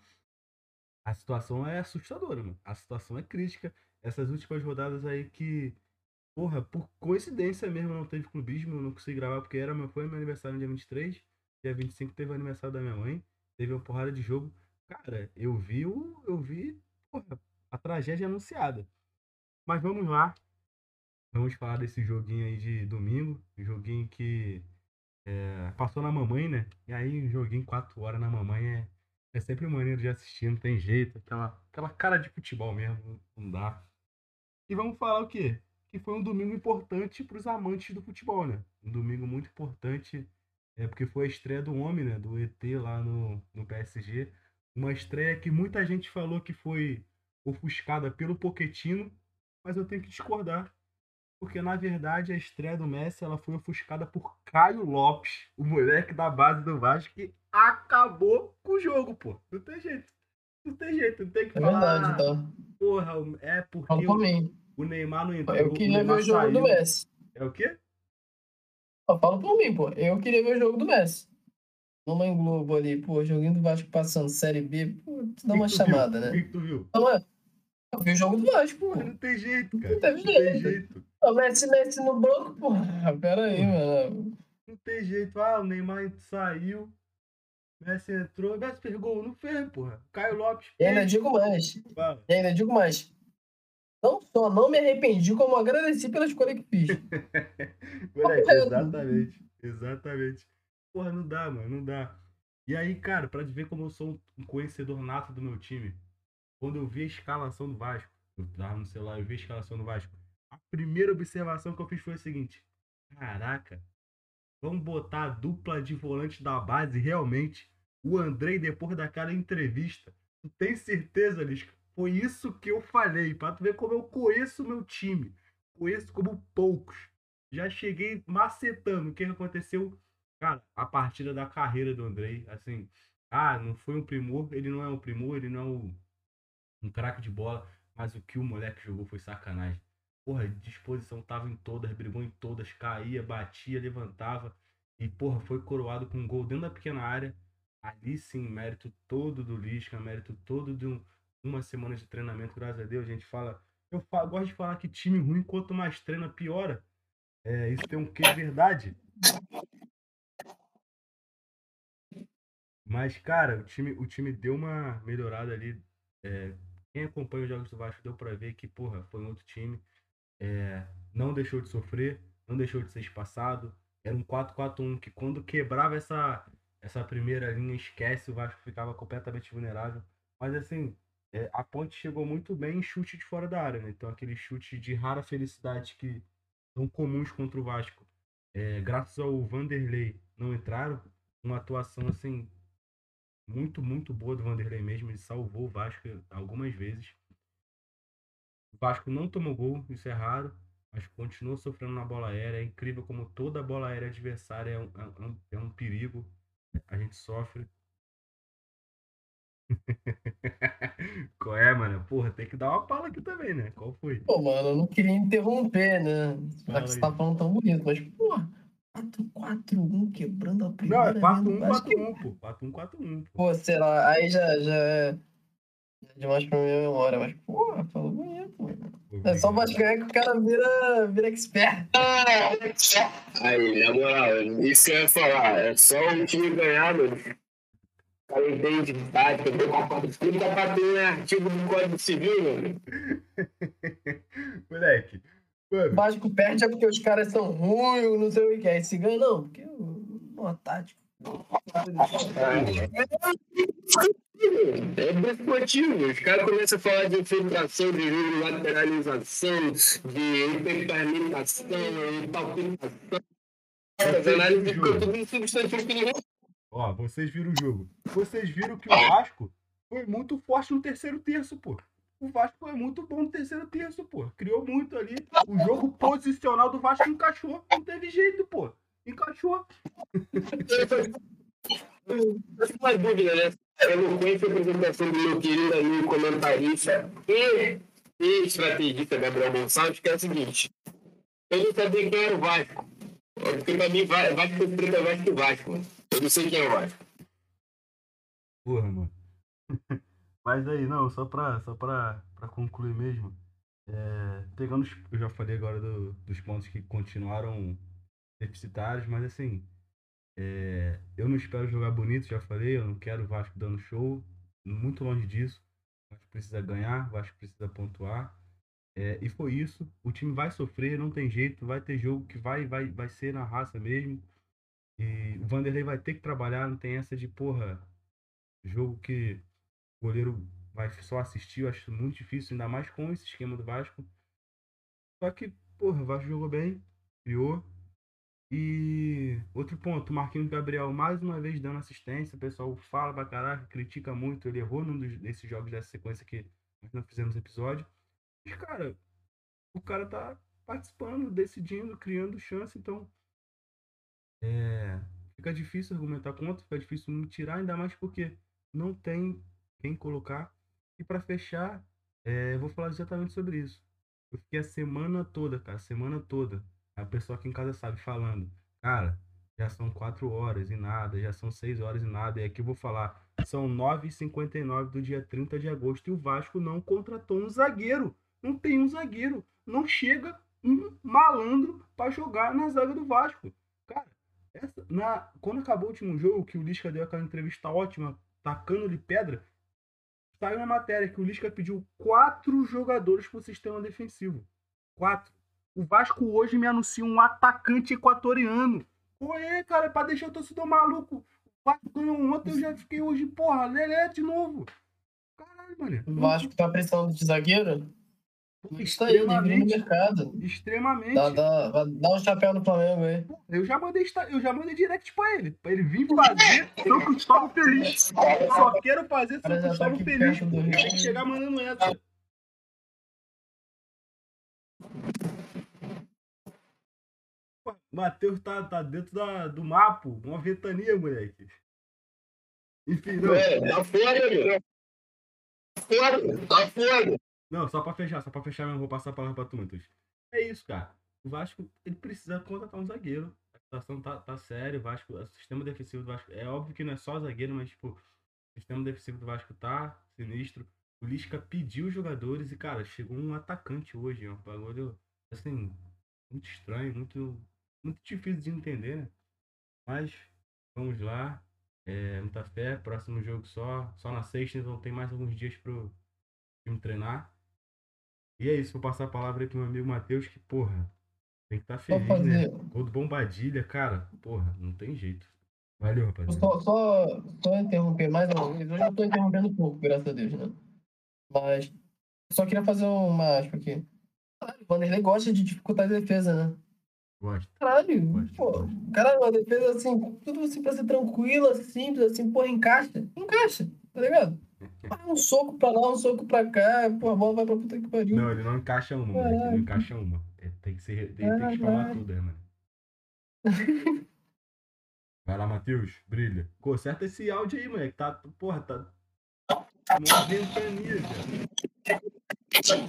a situação é assustadora, mano. A situação é crítica. Essas últimas rodadas aí que. Porra, por coincidência mesmo não teve clubismo, não consegui gravar porque era meu, foi meu aniversário no dia 23. Dia 25 teve o aniversário da minha mãe. Teve uma porrada de jogo. Cara, eu vi o. Eu vi porra, a tragédia anunciada. Mas vamos lá. Vamos falar desse joguinho aí de domingo. Joguinho que é, passou na mamãe, né? E aí, um joguinho 4 horas na mamãe é, é sempre maneiro de assistir, não tem jeito. Aquela, aquela cara de futebol mesmo, não dá. E vamos falar o quê? Que foi um domingo importante para os amantes do futebol, né? Um domingo muito importante, é porque foi a estreia do homem, né? Do ET lá no, no PSG. Uma estreia que muita gente falou que foi ofuscada pelo Poquetino, mas eu tenho que discordar. Porque, na verdade, a estreia do Messi ela foi ofuscada por Caio Lopes, o moleque da base do Vasco, que acabou com o jogo, pô. Não tem jeito. Não tem jeito, não tem que É falar. verdade, tá? Porra, é porque o, o Neymar não entrou. Eu queria ver o jogo do saiu. Messi. É o quê? Ó, Fala por mim, pô. Eu queria ver o jogo do Messi. Mamãe Globo ali, pô, joguinho do Vasco passando Série B, pô, dá uma tu viu? chamada, O né? que que tu viu? Então, é. Eu vi o jogo do Vasco, pô. Não tem jeito, cara. Não Não tem jeito. jeito. O Messi, Messi no banco, pô. Pera aí, mano. Não tem jeito. Ah, o Neymar saiu. Messi entrou. Messi fez gol. Não fez, porra. Caio Lopes E ainda fez. digo mais. Fala. E ainda digo mais. Não só não me arrependi, como agradeci pela escolha que fiz. Moleque, correto. exatamente. Exatamente. Porra, não dá, mano. Não dá. E aí, cara, pra te ver como eu sou um conhecedor nato do meu time, quando eu vi a escalação do Vasco, eu tava no celular, eu vi a escalação do Vasco. Primeira observação que eu fiz foi o seguinte: caraca, vamos botar a dupla de volante da base realmente. O Andrei, depois daquela entrevista, tu tem certeza, Lisca? Foi isso que eu falei, pra tu ver como eu conheço o meu time. Conheço como poucos. Já cheguei macetando o que aconteceu. Cara, a partida da carreira do Andrei, assim, ah, não foi um primor, ele não é um primor, ele não é um, um craque de bola, mas o que o moleque jogou foi sacanagem. Porra, disposição tava em todas, brigou em todas, caía, batia, levantava. E, porra, foi coroado com um gol dentro da pequena área. Ali sim, mérito todo do Lisca, mérito todo de um, uma semana de treinamento, graças a Deus. A gente fala. Eu falo, gosto de falar que time ruim, quanto mais treina, piora. É, isso tem um quê verdade. Mas, cara, o time, o time deu uma melhorada ali. É, quem acompanha os jogos do Vasco deu pra ver que, porra, foi um outro time. É, não deixou de sofrer, não deixou de ser espaçado. Era um 4-4-1 que quando quebrava essa, essa primeira linha, esquece, o Vasco ficava completamente vulnerável. Mas assim, é, a ponte chegou muito bem em chute de fora da área, né? Então aquele chute de rara felicidade que são comuns contra o Vasco. É, graças ao Vanderlei não entraram, uma atuação assim muito, muito boa do Vanderlei mesmo. Ele salvou o Vasco algumas vezes. O Vasco não tomou gol, isso é raro, mas continua sofrendo na bola aérea. É incrível como toda bola aérea adversária é um, é um, é um perigo. A gente sofre. Qual é, mano? Porra, tem que dar uma pala aqui também, né? Qual foi? Pô, mano, eu não queria interromper, né? Já que você tá falando tão bonito, mas, porra, 4-4-1 quebrando a primeira. Não, é 4-1-4-1, pô. 4-1-4-1. Pô, sei lá, aí já, já é demais pra minha memória, mas, porra, falou bonito, mano. É só Vascaíno que o cara vira, vira expert. Aí, na moral, isso que eu ia falar. É só um time ganhar, mano. O cara entende de tática, tudo tá batendo é artigo do Código Civil, mano. Moleque. O Vasco perde é porque os caras são ruins, não sei o que. Aí se ganha, não, porque o o tático. É desportivo. Os caras começam a falar de infiltração, de lateralização, de hiperpermutação, de palpitação. Ó, vocês viram o jogo. Vocês viram que o Vasco foi muito forte no terceiro terço, pô. O Vasco foi muito bom no terceiro terço, pô. Criou muito ali. O jogo posicional do Vasco encaixou. Não teve jeito, pô. Encaixou. uma dúvida, né? A apresentação do meu querido amigo comentarista e, e estrategista Gabriel Gonçalves, que é o seguinte: eu não sabia quem era o Vasco. Porque pra mim, Va- Vasco preto é Vasco e Vasco. mano. Eu não sei quem é o Vasco. Porra, mano. Mas aí, não, só pra, só pra, pra concluir mesmo. é, pegando os, eu já falei agora do- dos pontos que continuaram deficitários, mas assim, é, eu não espero jogar bonito, já falei, eu não quero o Vasco dando show, muito longe disso. O Vasco precisa ganhar, o Vasco precisa pontuar. É, e foi isso. O time vai sofrer, não tem jeito, vai ter jogo que vai, vai, vai ser na raça mesmo. E o Vanderlei vai ter que trabalhar, não tem essa de, porra, jogo que o goleiro vai só assistir, eu acho muito difícil, ainda mais com esse esquema do Vasco. Só que, porra, o Vasco jogou bem, criou. E outro ponto, Marquinhos Gabriel mais uma vez dando assistência, o pessoal fala pra caraca, critica muito, ele errou num dos- desses jogos dessa sequência que nós não fizemos episódio. Mas, cara, o cara tá participando, decidindo, criando chance, então é, fica difícil argumentar contra, fica difícil me tirar, ainda mais porque não tem quem colocar. E para fechar, é, vou falar exatamente sobre isso. Eu fiquei a semana toda, cara, a semana toda. A pessoa aqui em casa sabe falando, cara, já são quatro horas e nada, já são seis horas e nada. E aqui eu vou falar, são 9h59 do dia 30 de agosto e o Vasco não contratou um zagueiro. Não tem um zagueiro. Não chega um malandro para jogar na zaga do Vasco. Cara, essa, na, quando acabou o último jogo, que o Lisca deu aquela entrevista ótima, tacando-lhe pedra, saiu na matéria que o Lisca pediu quatro jogadores para o sistema defensivo. Quatro. O Vasco hoje me anuncia um atacante equatoriano. Ué, cara, pra deixar o torcedor maluco. O Vasco ganhou ontem, eu já fiquei hoje, porra, Lelé de novo. Caralho, mano. O Vasco tá precisando de zagueiro? Isso aí, livre no mercado. extremamente. Dá, dá, dar um chapéu no Flamengo aí. Eu já mandei, eu já mandei direct pra ele, pra ele vir fazer São Cristóvão Feliz. Só quero fazer São tá Cristóvão Feliz. Tem que chegar mandando essa. Matheus tá, tá dentro da, do mapa, uma ventania, moleque. Enfim, não. É, tá fora, meu. Tá fora, tá fora. Não, só pra fechar, só pra fechar mesmo, vou passar a palavra pra tu, Matheus. É isso, cara. O Vasco, ele precisa contratar um zagueiro. A situação tá, tá séria, o Vasco, o sistema defensivo do Vasco, é óbvio que não é só zagueiro, mas, tipo, o sistema defensivo do Vasco tá sinistro. O Lisca pediu os jogadores e, cara, chegou um atacante hoje, ó, um bagulho, assim, muito estranho, muito, muito difícil de entender, né? Mas, vamos lá, é, muita fé, próximo jogo só, só na sexta, então tem mais alguns dias pro time treinar. E é isso, vou passar a palavra aí pro meu amigo Matheus, que, porra, tem que estar tá feliz, né? fazer. Gol do Bombadilha, cara, porra, não tem jeito. Valeu, rapaziada. Só, só, só interromper mais uma vez. Hoje eu tô interrompendo pouco, graças a Deus, né? Mas só queria fazer uma aspa aqui. Caralho, o Vanderlei gosta de dificultar a defesa, né? Gosto. Caralho, Gosto, pô. gosto. Caralho, uma defesa assim, tudo assim pra ser tranquila, simples, assim, porra, encaixa. Encaixa, tá ligado? Um soco pra lá, um soco pra cá, pô, a bola vai pra puta que pariu. Não, ele não encaixa uma, ele não encaixa uma. Tem que ser, ele tem que espalhar tudo, né, mano? Vai lá, Matheus, brilha. Conserta esse áudio aí, moleque, tá, porra, tá... Uma ventania, cara.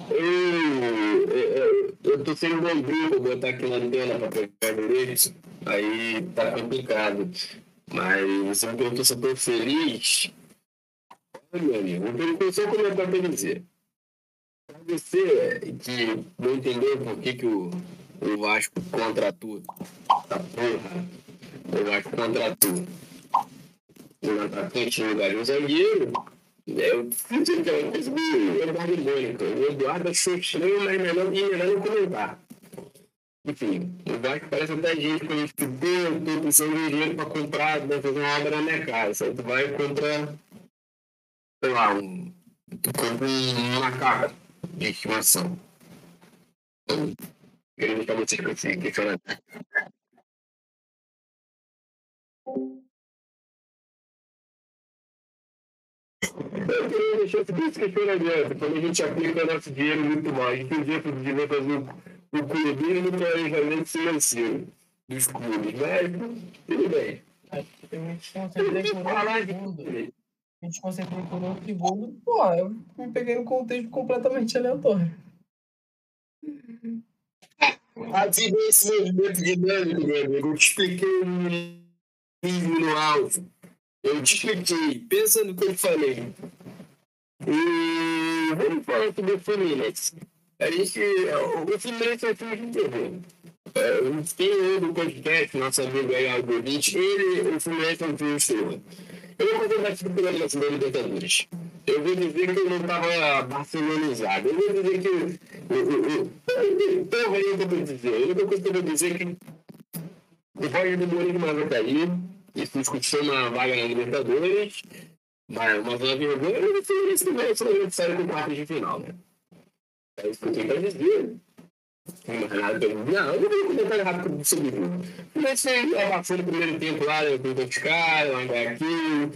Eu, eu, tô sendo bonzinho pra botar aqui na antena pra pegar direito. Aí tá complicado. Mas você me perguntou se eu tô feliz. Olha, meu amigo, eu tenho só um comentário pra dizer. Pra você que não entendeu por que, que o, o Vasco contratou essa porra, o Vasco contratou um atacante no lugar de um zagueiro, eu que é meio Eduardo Mônica. O Eduardo achou estranho, mas melhor, e melhor não comentar. Enfim, o Vasco parece até gente quando a gente pediu, tô precisando de dinheiro pra comprar, né, fazer uma obra na minha casa. Tu vai e compra, sei lá, um. Tu compra um macaco de estimação. Então, queria deixar vocês com Eu queria deixar esse questionamento. Quando a gente aplica nosso dinheiro muito mal, a gente tem dinheiro para poder fazer o, o clubismo no planejamento financeiro dos clubes. Mas, tudo bem. Eu me desconcentrei por um segundo. Me por um segundo. Pô, eu me peguei num contexto completamente aleatório. Assim, esse movimento dinâmico, meu amigo, eu te expliquei no no áudio. Eu te expliquei, pensa no que eu falei. E vamos falar sobre o Fluminense. A gente, o Fluminense é time de terror. É, Tem do podcast, nosso amigo aí, 20, ele, o Fluminense é um time de terror. Eu vou fazer mais pela Nação da Libertadores. Eu vou dizer que eu não estava barcelonizado. Eu vou dizer que. o- o- o- Porra, aí eu vou dizer. A eu vou dizer é que o Roger do Mourinho vai cair. Isso discutiu uma vaga na Libertadores. Mas uma vaga vergonha, eu não sei se vai ser sai com quarto de final, né? É isso que eu tenho pra dizer. Não, eu vou comentário rápido sobre isso. Comecei abafando o primeiro tempo lá, com o caras, lá em Guayaquil.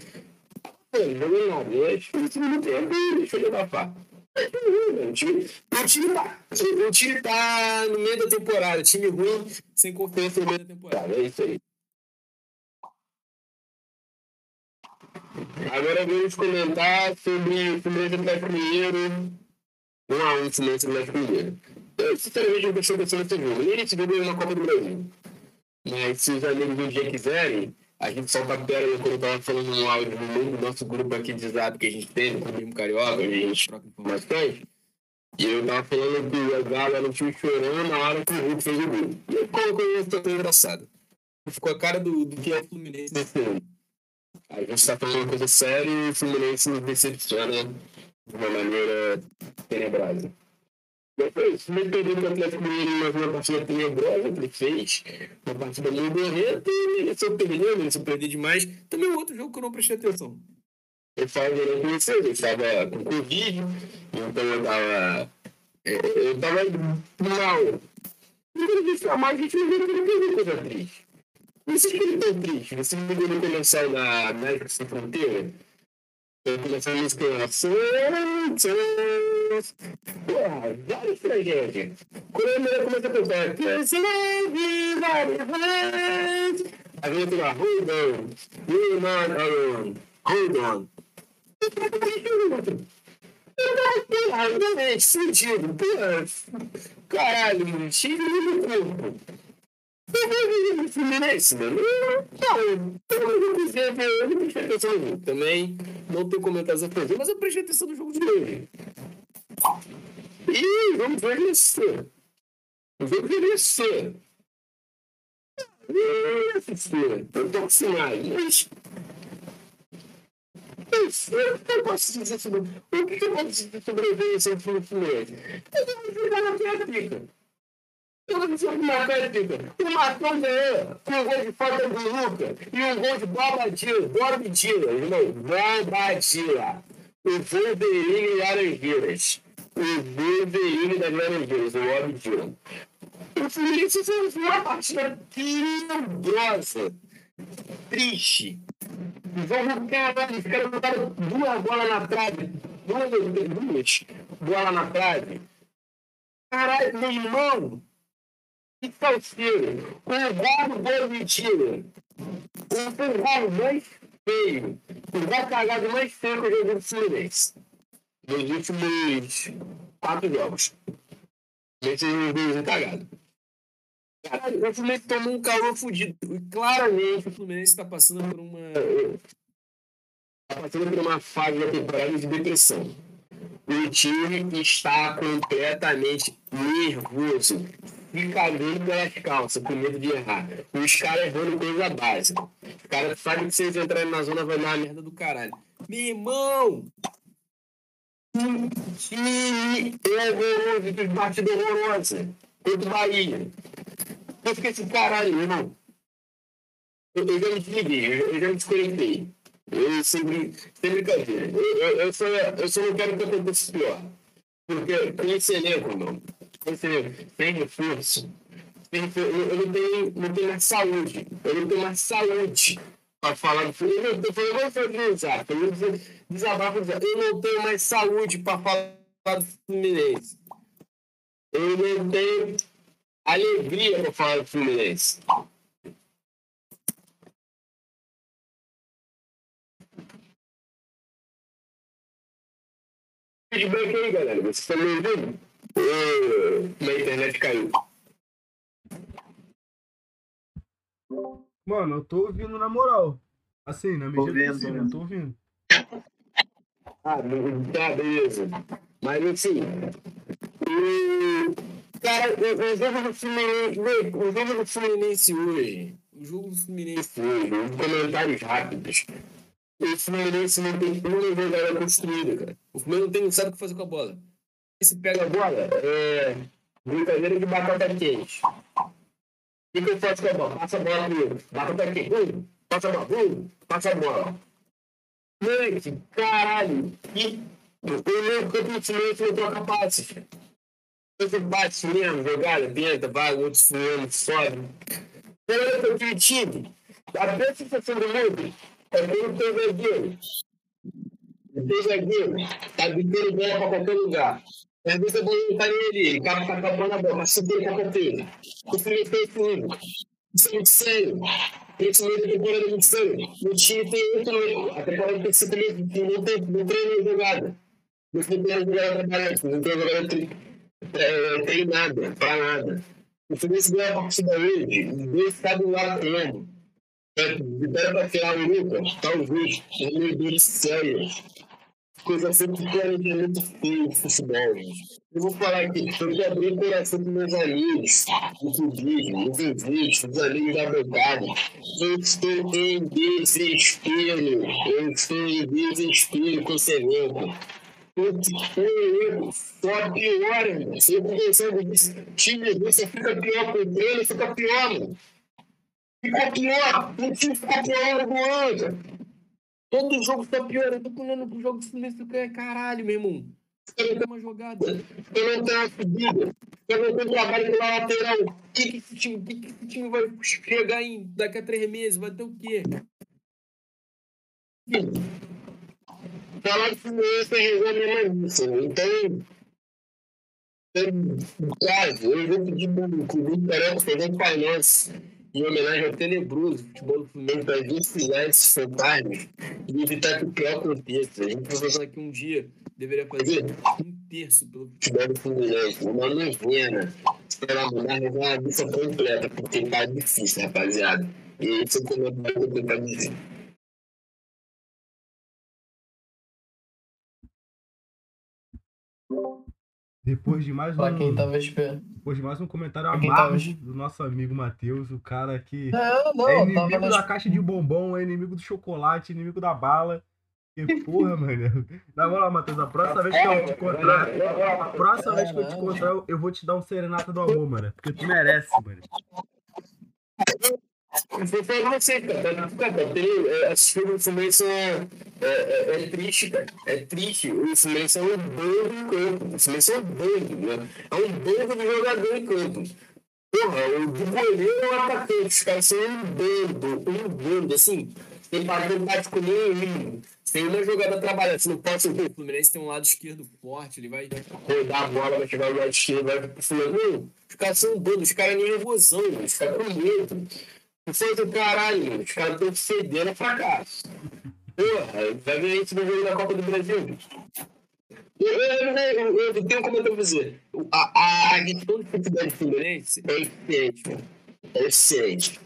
Nada. E aí, no segundo tempo, deixou ele abafar. O time, o, tá, o time tá no meio da temporada. Time ruim, sem confiança no meio da temporada. É isso aí. Agora vamos comentar sobre o Fluminense Atlético Mineiro. 1 a 1 Fluminense Atlético Mineiro. Eu, sinceramente, não atenção nesse jogo. Nem esse jogo é uma Copa do Brasil. Mas se os amigos um dia quiserem, a gente solta a pérola quando eu tava falando no áudio no do nosso grupo aqui de zap que a gente tem, no Clube Carioca, onde a gente troca informações. E eu tava falando que o Galo era um time chorando na hora que o Hulk fez o gol. E eu coloquei uma situação engraçada. Ficou a cara do, do que é o Fluminense nesse ano. A gente tá falando coisa séria e o Fluminense nos decepciona de uma maneira tenebrosa. Depois, me perdeu do Atlético Mineiro mais uma partida tenebrosa que ele fez. Uma partida muito borreta e mereceu perder, mereceu perder demais. Também um outro jogo que eu não prestei atenção. Eu falo, eu não conheci, eu estava com Covid, então eu estava É, eu tava mal. Não quero a gente não quer coisa triste. Vocês tão triste? Vocês não viram comercial da América Sem Fronteira? Eu comecei a música Santos. Porra, várias tragédias. Quando a mulher começa a cantar, Aí vem lá, hold on, you're not alone, hold on. Fudido, porra. Caralho, cheio no corpo. Fluminense, mano. Não, também não tenho comentários a fazer, mas eu prestei atenção no jogo de hoje. E vamos ver isso. Vamos ver isso. Eu tô acostumado, mas. Eu posso dizer sobre. O que eu posso dizer sobre a evolução do Fluminense? Eu vou jogar na minha pica. Eu não sei uma técnica. O Marcão ganhou com um gol de falta do Luca e um gol de Bobadila. Bobadila, irmão. Bobadila. O Wolverine Laranjeiras. O Wolverine das Laranjeiras, o Bobadila. O Fluminense fez uma partida tenebrosa. Triste. O jogo caralho, os caras botaram duas bolas na trave. Duas, duas bolas na trave. Caralho, meu irmão. Que salseiro! O gol gol mentira! O gol mais feio! O gol cagado mais feio que eu joguei no Fluminense. Nos últimos quatro jogos. Esse golzinho cagado. Caralho, o Fluminense tomou um calor fudido. E claramente o Fluminense está passando por uma. Está passando por uma fase da temporada de depressão. O time está completamente nervoso cagando pelas calças, com medo de errar. Os caras errando coisa básica. Os caras sabem que se eles entrarem na zona vai dar uma merda do caralho. Meu irmão! Que horroroso, que partida horrorosa. Contra o Bahia. Eu fiquei assim, caralho, meu irmão. Eu, eu já me desliguei, eu, já me desconectei. Eu sempre, sem brincadeira. Eu, eu, eu, só, eu só não quero que aconteça pior. Porque com esse elenco, irmão, reforço, sem reforço não tenho, não tenho mais saúde. Não tenho mais saúde para falar do Fluminense. Eu não desabafo. Eu vou desabafo. Eu não tenho mais saúde para falar do Fluminense. Eu não tenho alegria para falar do Fluminense. Feedback aí, galera. Vocês estão me ouvindo? Minha internet caiu. Mano, eu tô ouvindo na moral. Assim, na medida do possível, eu tô ouvindo. Ah, tá, beleza. Mas assim. Cara, o, jogo do Fluminense. O jogo do Fluminense hoje. O jogo do Fluminense hoje, comentários rápidos. O Fluminense não tem uma jogada construída, cara. O Fluminense não tem, não sabe o que fazer com a bola se pega a bola, é brincadeira de batata quente. O que, eu faço com a bola? Passa a bola comigo. Batata quente. Hum, passa a bola. Hum, passa a bola. Moleque, caralho. E o meu campo de silêncio não troca passe. Você bate mesmo, jogada, tenta, vai, outro fulano, sobe. Olha para o time. A sensação do mundo é pelo teu zagueiro. O teu zagueiro tá gritando bola para qualquer lugar. Vou entrar nele, ele acaba com a bola na boca, subir com a canteira. O Felipe fez comigo. Isso é muito sério. Meio da temporada é muito sério. O time tem muito medo. A temporada tem também, não tem, não treina jogada. Não tem jogada trabalhante, não tem jogada é, treinada, pra nada. O Felipe ganha a partida hoje, Deus sabe o lado treino. Libera pra tirar o Lucas, talvez, meio sério coisa sempre planejamento feio futebol. Eu vou falar aqui, eu já abri o coração dos meus amigos, do clubismo, dos ouvintes, dos amigos da bancada. Eu estou em desespero. Eu estou em desespero com esse elenco. Elenco só piora, mano. Eu conversando disso, time você fica pior com o treino, fica pior, mano. Fica pior, o time fica pior do outro. Todo jogo tá piorando. Eu tô olhando pro jogo do Fluminense. Caralho, meu irmão. Você não tem uma jogada. Você não tem uma subida. Você não tem trabalho pela lateral. O que, que, esse time, que, que esse time vai chegar em daqui a três meses? Vai ter o quê? Falar de Fluminense resolve a mesma isso. Então, caso, eu vou pedir pro Clube Carioca fazer um painel em homenagem ao tenebroso futebol do Fluminense para desfilar esses fantasmas e evitar que o pior aconteça. A gente vai fazer aqui um dia, deveria fazer um terço pelo futebol do Fluminense, uma novena, para mudar uma lista completa, porque tá difícil, rapaziada. E esse é o comentário que eu tenho para dizer. Depois de mais Pra um, quem tava esperando. depois de mais um comentário quem amargo do nosso amigo Matheus, o cara que Não, não, é inimigo da caixa de bombom, é inimigo do chocolate, inimigo da bala. Que porra, mano. Na moral, Matheus, a próxima vez que eu te encontrar, a próxima vez que eu te encontrar, eu vou te dar um serenata do amor, mano. Porque tu merece, mano. Eu vou falar pra você, cara. Cara, é, assistir o Fluminense é, é, é, é triste, cara. É triste. O Fluminense é um bando em campo. O Fluminense é um bando, né? É um bando de jogador em campo. Porra, o do goleiro é o atacante. Os caras são um bando, um bando, assim. Tem padrão tático nenhum. Tem uma jogada trabalhando. Você não pode ser o Fluminense tem um lado esquerdo forte. Ele vai rodar a bola, vai chegar no lado esquerdo, vai pro Fluminense. Não, os caras são um bando. Os caras nem nervosão, os caras com medo. Foi do caralho. Os caras estão fedendo pra cá. Porra, vai ver a gente no jogo da Copa do Brasil. Eu, eu, eu, eu, tenho dizer. A, a, a questão de futebol do Fluminense é eficiente. É eficiente.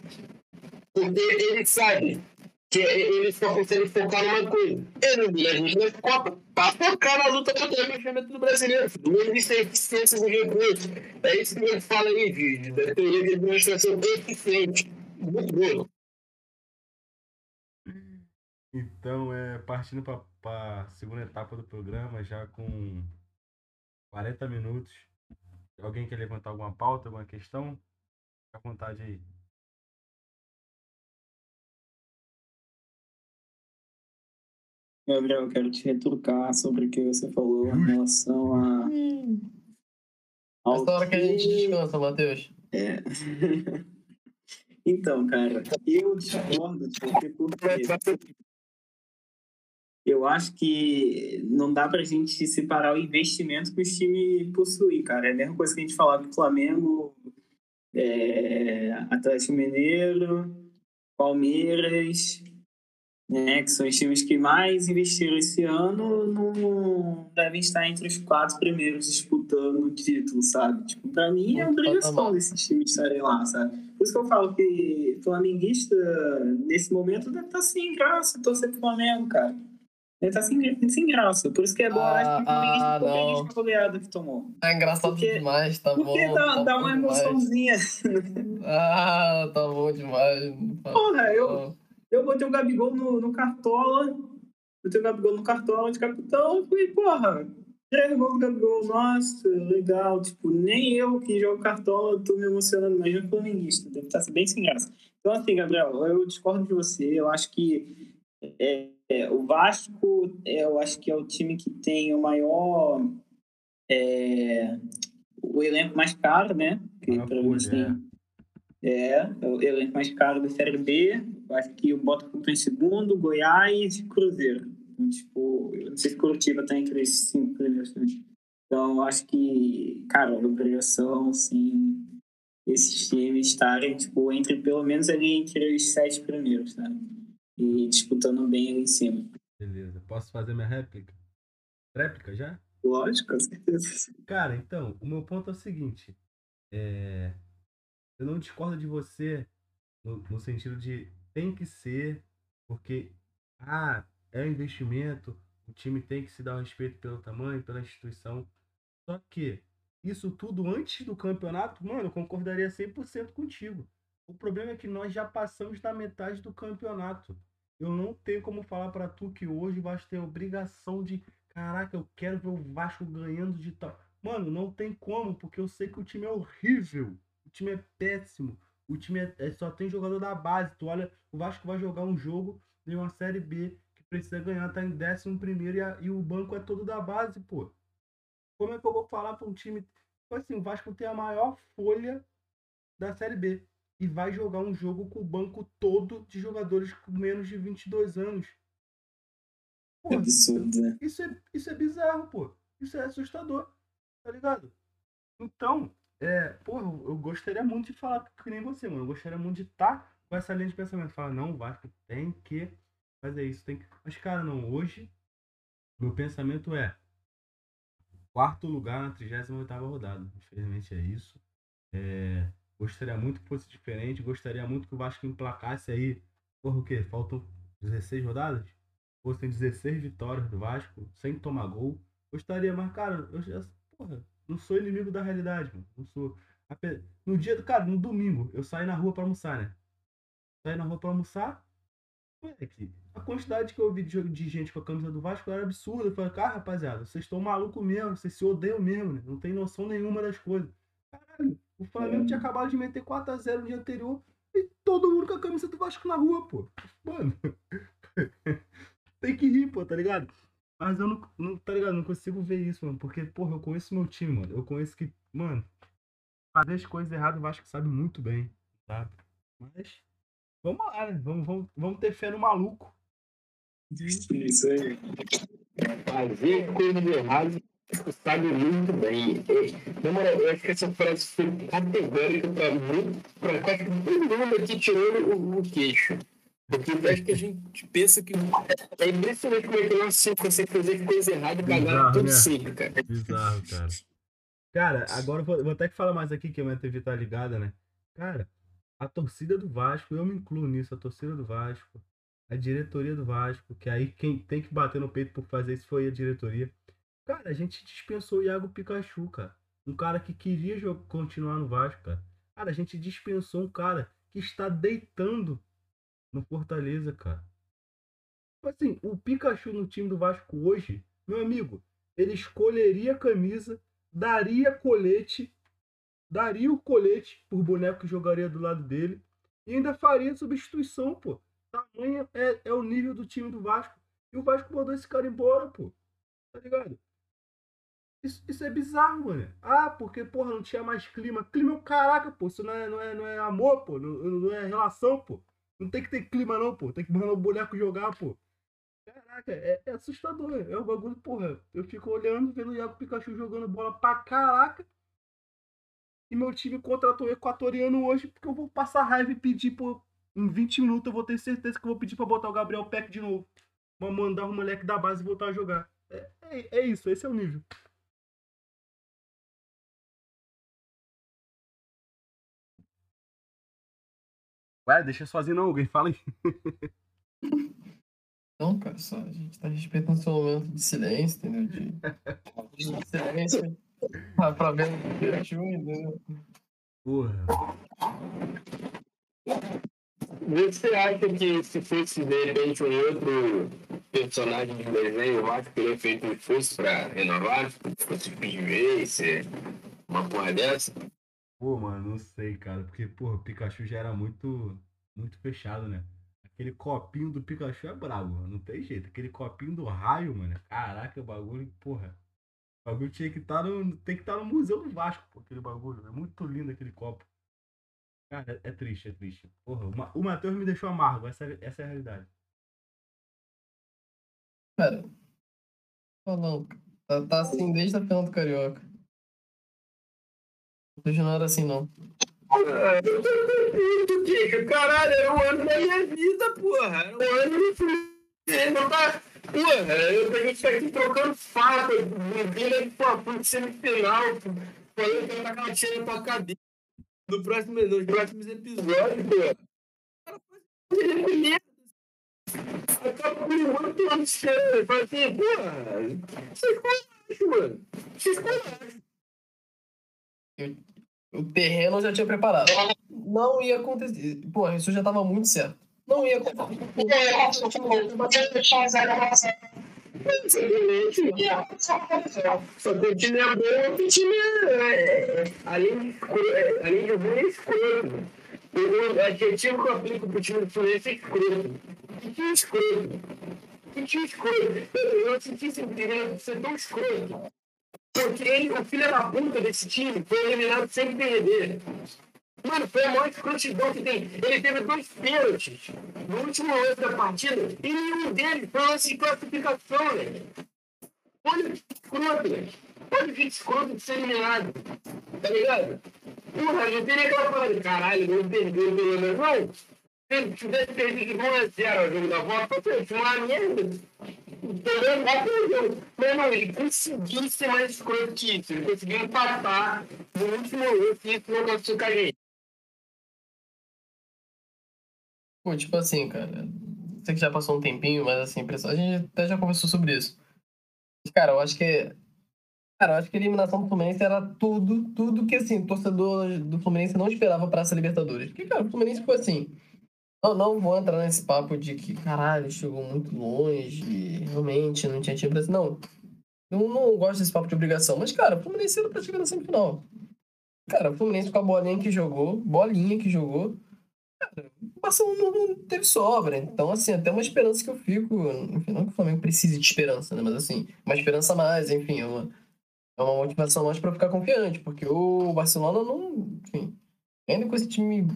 Porque ele sabe que ele só consegue focar numa coisa. Ele não a gente na Copa pra focar na luta contra o rebaixamento do brasileiro. Não existe eficiência no recurso. É isso que ele fala aí, de, de, da teoria de administração eficiente. Muito bom. Então, é, partindo para a segunda etapa do programa, já com 40 minutos. Alguém quer levantar alguma pauta, alguma questão? Fica à vontade aí. Gabriel, eu quero te retrucar sobre o que você falou em relação a. ao Essa hora que a gente descansa, Matheus. É. então, cara, eu discordo de você porque eu acho que não dá pra gente separar o investimento que o time possui, cara. É a mesma coisa que a gente falava do Flamengo, é, Atlético Mineiro, Palmeiras, né, que são os times que mais investiram esse ano, não devem estar entre os quatro primeiros disputando o título, sabe? Tipo, pra mim é Muito obrigação desses times estarem lá, sabe? Por isso que eu falo que flamenguista, nesse momento, deve estar sem graça torcer pro Flamengo, cara. Deve estar sem, sem graça. Por isso que é bom, Ah, acho que o flamenguista ah, não. com a goleada que tomou. Tá engraçado Porque- demais, tá Porque bom. dá, tá dá bom uma emoçãozinha. Ah, tá bom demais. Porra, eu, Eu botei o Gabigol no, no Cartola. Botei o Gabigol no Cartola de capitão. E, porra, gols do Gabigol. Nossa, legal. Tipo, nem eu que jogo Cartola tô me emocionando. Imagina o flamenguista. Deve estar bem sem graça. Então, assim, Gabriel, eu discordo de você. Eu acho que é, é, o Vasco, é, eu acho que é o time que tem o maior... é, o elenco mais caro, né? Que Ah, pra mim, assim, é, é o elenco mais caro da Série B. Eu acho que o Botafogo tá em segundo, Goiás e Cruzeiro. Então, tipo, eu não sei se Curitiba tá entre esses cinco primeiros também. Então, acho que, cara, obrigação, sim, esses times estarem, tipo, entre, pelo menos ali entre os sete primeiros, sabe? E disputando bem ali em cima. Beleza. Posso fazer minha réplica? Réplica já? Lógico, com certeza. Cara, então, o meu ponto é o seguinte. É... Eu não discordo de você no, no sentido de tem que ser, porque, ah, é um investimento, o time tem que se dar respeito pelo tamanho, pela instituição. Só que isso tudo antes do campeonato, mano, eu concordaria 100% contigo. O problema é que nós já passamos da metade do campeonato. Eu não tenho como falar pra tu que hoje o Vasco tem a obrigação de Caraca, eu quero ver o Vasco ganhando de tal. Mano, não tem como, porque eu sei que o time é horrível. O time é péssimo. O time é, é- só tem jogador da base. Tu olha, o Vasco vai jogar um jogo de uma Série B precisa ganhar, tá em décimo primeiro e, a- e o banco é todo da base, pô. Como é que eu vou falar pra um time. Tipo assim, o Vasco tem a maior folha da Série B. E vai jogar um jogo com o banco todo de jogadores com menos de 22 anos. Pô, É absurdo, né? isso é, isso é bizarro, pô. Isso é assustador, tá ligado? Então, é, porra, eu eu gostaria muito de falar que nem você, mano. Eu gostaria muito de estar com essa linha de pensamento. Falar, não, o Vasco tem que fazer isso, tem que. Mas, cara, não, hoje, meu pensamento é quarto lugar na 38 rodada. Infelizmente é isso. É, gostaria muito que fosse diferente. Gostaria muito que o Vasco emplacasse aí. Porra, o quê? Faltam 16 rodadas? Fossem 16 vitórias do Vasco, sem tomar gol. Gostaria, mas, cara, eu já. Porra, não sou inimigo da realidade, mano. Não sou. No dia do. Cara, no domingo, eu saí na rua pra almoçar, né? Saí na rua pra almoçar. Moleque, a quantidade que eu vi de, de gente com a camisa do Vasco era absurda. Eu falei, cara, rapaziada, vocês estão malucos mesmo, vocês se odeiam mesmo, né? Não tem noção nenhuma das coisas. Caralho, o Flamengo tinha acabado de meter 4x0 no dia anterior e todo mundo com a camisa do Vasco na rua, pô. Mano, tem que rir, pô, tá ligado? Mas eu não, não, tá ligado? Não consigo ver isso, mano. Porque, porra, eu conheço meu time, mano. Eu conheço que, mano, fazer as coisas erradas o Vasco sabe muito bem, sabe? Mas, vamos lá, né? Vamos, vamos, vamos ter fé no maluco. Isso aí. Fazer coisas erradas, você sabe muito bem. Na moral, eu acho que essa frase foi categórica pra muito, pra quase todo mundo aqui tirando o, o queixo. Porque eu acho que a gente pensa que é impressionante como é que consegue fazer coisa errada e Bizarro, tudo né? sempre, cara. Bizarro, cara. Cara, agora eu vou, vou até que falar mais aqui que a minha TV tá ligada, né? Cara, a torcida do Vasco, eu me incluo nisso, a torcida do Vasco, a diretoria do Vasco, que aí quem tem que bater no peito por fazer isso foi a diretoria. Cara, a gente dispensou o Iago Pikachu, cara. Um cara que queria continuar no Vasco, cara. Cara, a gente dispensou um cara que está deitando no Fortaleza, cara. Tipo assim, o Pikachu no time do Vasco hoje, meu amigo, ele escolheria a camisa, daria colete, daria o colete por boneco que jogaria do lado dele e ainda faria substituição, pô. Tamanho é, é o nível do time do Vasco. E o Vasco mandou esse cara embora, pô. Tá ligado? Isso, isso é bizarro, mano. Ah, porque, porra, não tinha mais clima. Clima é o caraca, pô. Isso não é, não é, não é amor, pô. Não, não é relação, pô. Não tem que ter clima, não, pô. Tem que mandar o boneco jogar, pô. Caraca, é, é assustador. É um bagulho, porra. Eu fico olhando, vendo o Iago Pikachu jogando bola pra caraca. E meu time contratou o equatoriano hoje porque eu vou passar raiva e pedir, pô. Em 20 minutos eu vou ter certeza que eu vou pedir pra botar o Gabriel Peck de novo. Pra mandar o moleque da base voltar a jogar. É, é, é isso, esse é o nível. Ué, deixa sozinho não, alguém fala aí. Não, cara, só a gente tá respeitando seu momento de silêncio, entendeu? De, de silêncio. Pra, pra ver o Pikachu, entendeu? Porra. Você acha que se fosse de repente um outro personagem de desenho, eu acho que teria feito um esforço pra renovar? Se fosse Racer, uma porra dessa? Pô, mano, não sei, cara. Porque, porra, o Pikachu já era muito, muito fechado, né? Aquele copinho do Pikachu é brabo. Não tem jeito. Aquele copinho do raio, mano. Caraca, o bagulho, porra. O bagulho tinha que estar no. Tem que estar no Museu do Vasco, pô, aquele bagulho. É muito lindo aquele copo. Cara, é, triste, é triste. Porra, o Ma- o Matheus me deixou amargo. Essa, é- essa é a realidade. Cara, falando, tá, tá assim desde a final do Carioca. Hoje não era assim, não. Eu tô confuso, Kika. Caralho, era o ano da minha vida, porra. Era o ano Fluminense. Não tá... Porra, eu a gente tá aqui trocando fato, vivendo pô, por semifinal, pô. falando que eu tava tirando pra cabeça. No próximo, nos próximos episódios. Ele me lembra. Acaba com muito anos cedo. Fala assim, porra, vocês colacham, mano. Vocês colacham. O terreno eu já tinha preparado. Não ia acontecer. Porra, isso já tava muito certo. Não ia acontecer. Só que o time é bom, o time é, além, além de ruim, é escroto. O adjetivo que eu aplico pro time do Fluminense é escroto. Que time escroto? Que time escroto? Eu senti esse direito ser tão escroto. Porque ele, o filho da puta desse time foi eliminado sem perder. Mano, foi a maior escrotidão que tem. Ele teve dois pênaltis no último lance da partida e nenhum deles foi lance de classificação, né? Olha que escroto, né? Olha que escroto de ser eliminado. Tá ligado? Porra, tem nem aquela parada. Caralho, não perdeu pelo menos. Não. Se ele tivesse perdido de 1 a 0 o jogo da volta, foi uma merda. Entendeu? Não perdeu. Mas não, ele conseguiu ser mais escroto que isso. Ele conseguiu empatar no último lance e isso não aconteceu com a gente. Pô, tipo assim, cara. Sei que já passou um tempinho, mas assim, a gente até já conversou sobre isso. Cara, eu acho que. Cara, eu acho que a eliminação do Fluminense era tudo, tudo que assim, o torcedor do Fluminense não esperava pra essa Libertadores. Porque, cara, o Fluminense foi assim. Não, não vou entrar nesse papo de que, caralho, chegou muito longe, realmente não tinha time Não. Eu não gosto desse papo de obrigação. Mas, cara, o Fluminense era pra chegar na semifinal. Cara, o Fluminense com a bolinha que jogou, bolinha que jogou, Barcelona não, teve sobra. Então, assim, até uma esperança que eu fico. Enfim, não que o Flamengo precise de esperança, né? Mas, assim, uma esperança a mais, enfim, é uma, é uma motivação a mais pra ficar confiante. Porque o Barcelona não. Enfim, ainda com esse time,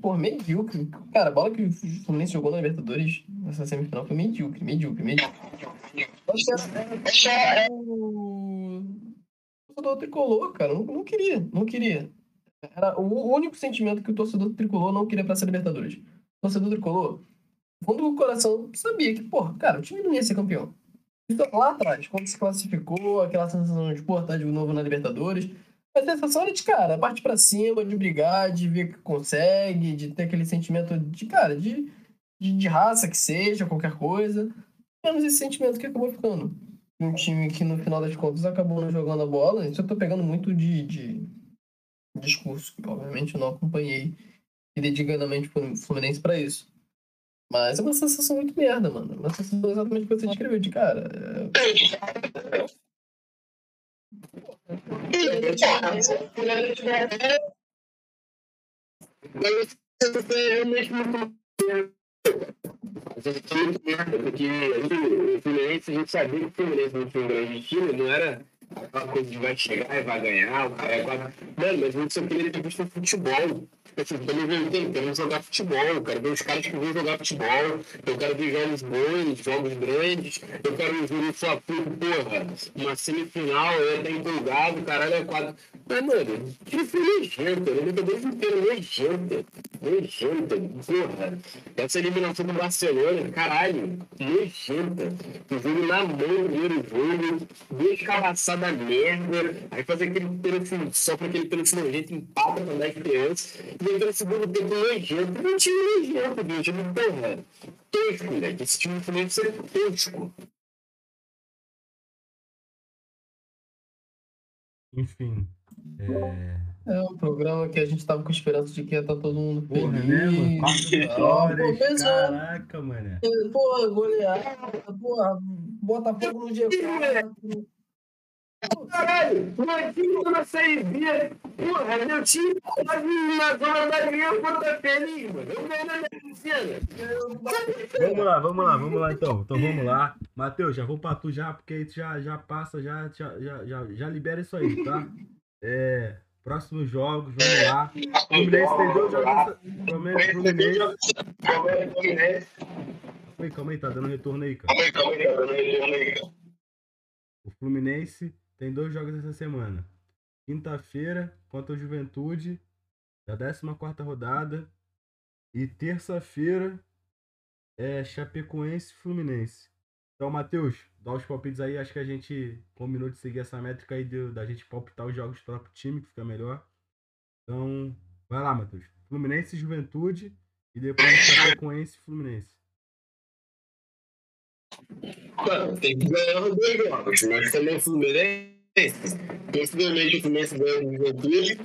por medíocre. Cara, a bola que o Fluminense jogou na Libertadores nessa semifinal foi medíocre, medíocre, medíocre. Acho que era o torcedor tricolor, cara. Não, não queria, não queria. Era o único sentimento que o torcedor tricolor não queria pra ser Libertadores. O torcedor tricolor, fundo do coração, sabia que, porra, cara, o time não ia ser campeão. Então, lá atrás, quando se classificou, aquela sensação de, pô, tá de novo na Libertadores, a sensação era de, cara, parte pra cima, de brigar, de ver que consegue, de ter aquele sentimento de, cara, de, de, de raça que seja, qualquer coisa. Menos esse sentimento que acabou ficando. Um time que, no final das contas, acabou não jogando a bola. Isso eu tô pegando muito de, de discurso, que obviamente eu não acompanhei fidedigamente o Fluminense pra isso. Mas é uma sensação muito merda, mano. Uma sensação exatamente que você descreveu, de cara. É... Porque o Fluminense, a gente sabia que o Fluminense não foi um grande time, não era aquela coisa vai chegar e vai ganhar, o cara é quase. Mano, mas a gente só queria ter visto futebol. Assim, também veio querendo jogar futebol, quero ver os caras que vão jogar futebol, eu quero ver jogos bons, jogos grandes, eu quero ver o Flamengo, porra, uma semifinal, eu estar empolgado, caralho, é quadro. Mas, mano, que foi nojento, a Libertadores inteira nojenta, nojenta, porra. Essa eliminação do Barcelona, caralho, nojenta. O jogo na mão, primeiro jogo, duas cabaçadas merda, aí fazer aquele pênalti, só pra aquele pênalti nojento, empata pra dar esperança. E entra no segundo tempo nojento. Não time nojento, bicho. Porra. Tosco, moleque. Esse time do Fluminense é tosco. Enfim. É... É um programa que a gente tava com esperança de que ia estar todo mundo Porra, feliz. né, mano? Quatro vitórias. pensa- Caraca, mano. Porra, goleada, porra, Botafogo no G4. Caralho, tá na. Porra, meu time tá na zona da linha, eu vou estar feliz, mano. Eu ganhei na minha cena. Vamos lá, vamos lá, vamos lá então. Então vamos lá. Matheus, já vou pra tu já, porque aí tu já, já passa, já, já, já, já, já libera isso aí, tá? É, próximos jogos, vamos lá. Fluminense tem dois jogos. Fluminense, Fluminense. Oi, calma aí, tá dando retorno aí, cara. O Fluminense tem dois jogos essa semana. Quinta-feira contra o Juventude, da 14 rodada. E terça-feira é Chapecoense Fluminense. Então, Matheus, dá os palpites aí. Acho que a gente combinou de seguir essa métrica aí de- da gente palpitar os jogos do próprio time, que fica melhor. Então, vai lá, Matheus. Fluminense e Juventude. E depois Chapecoense Fluminense. Mano, tem que ganhar os dois jogos, mas também o Fluminense. Possivelmente o Fluminense ganha o Juventude.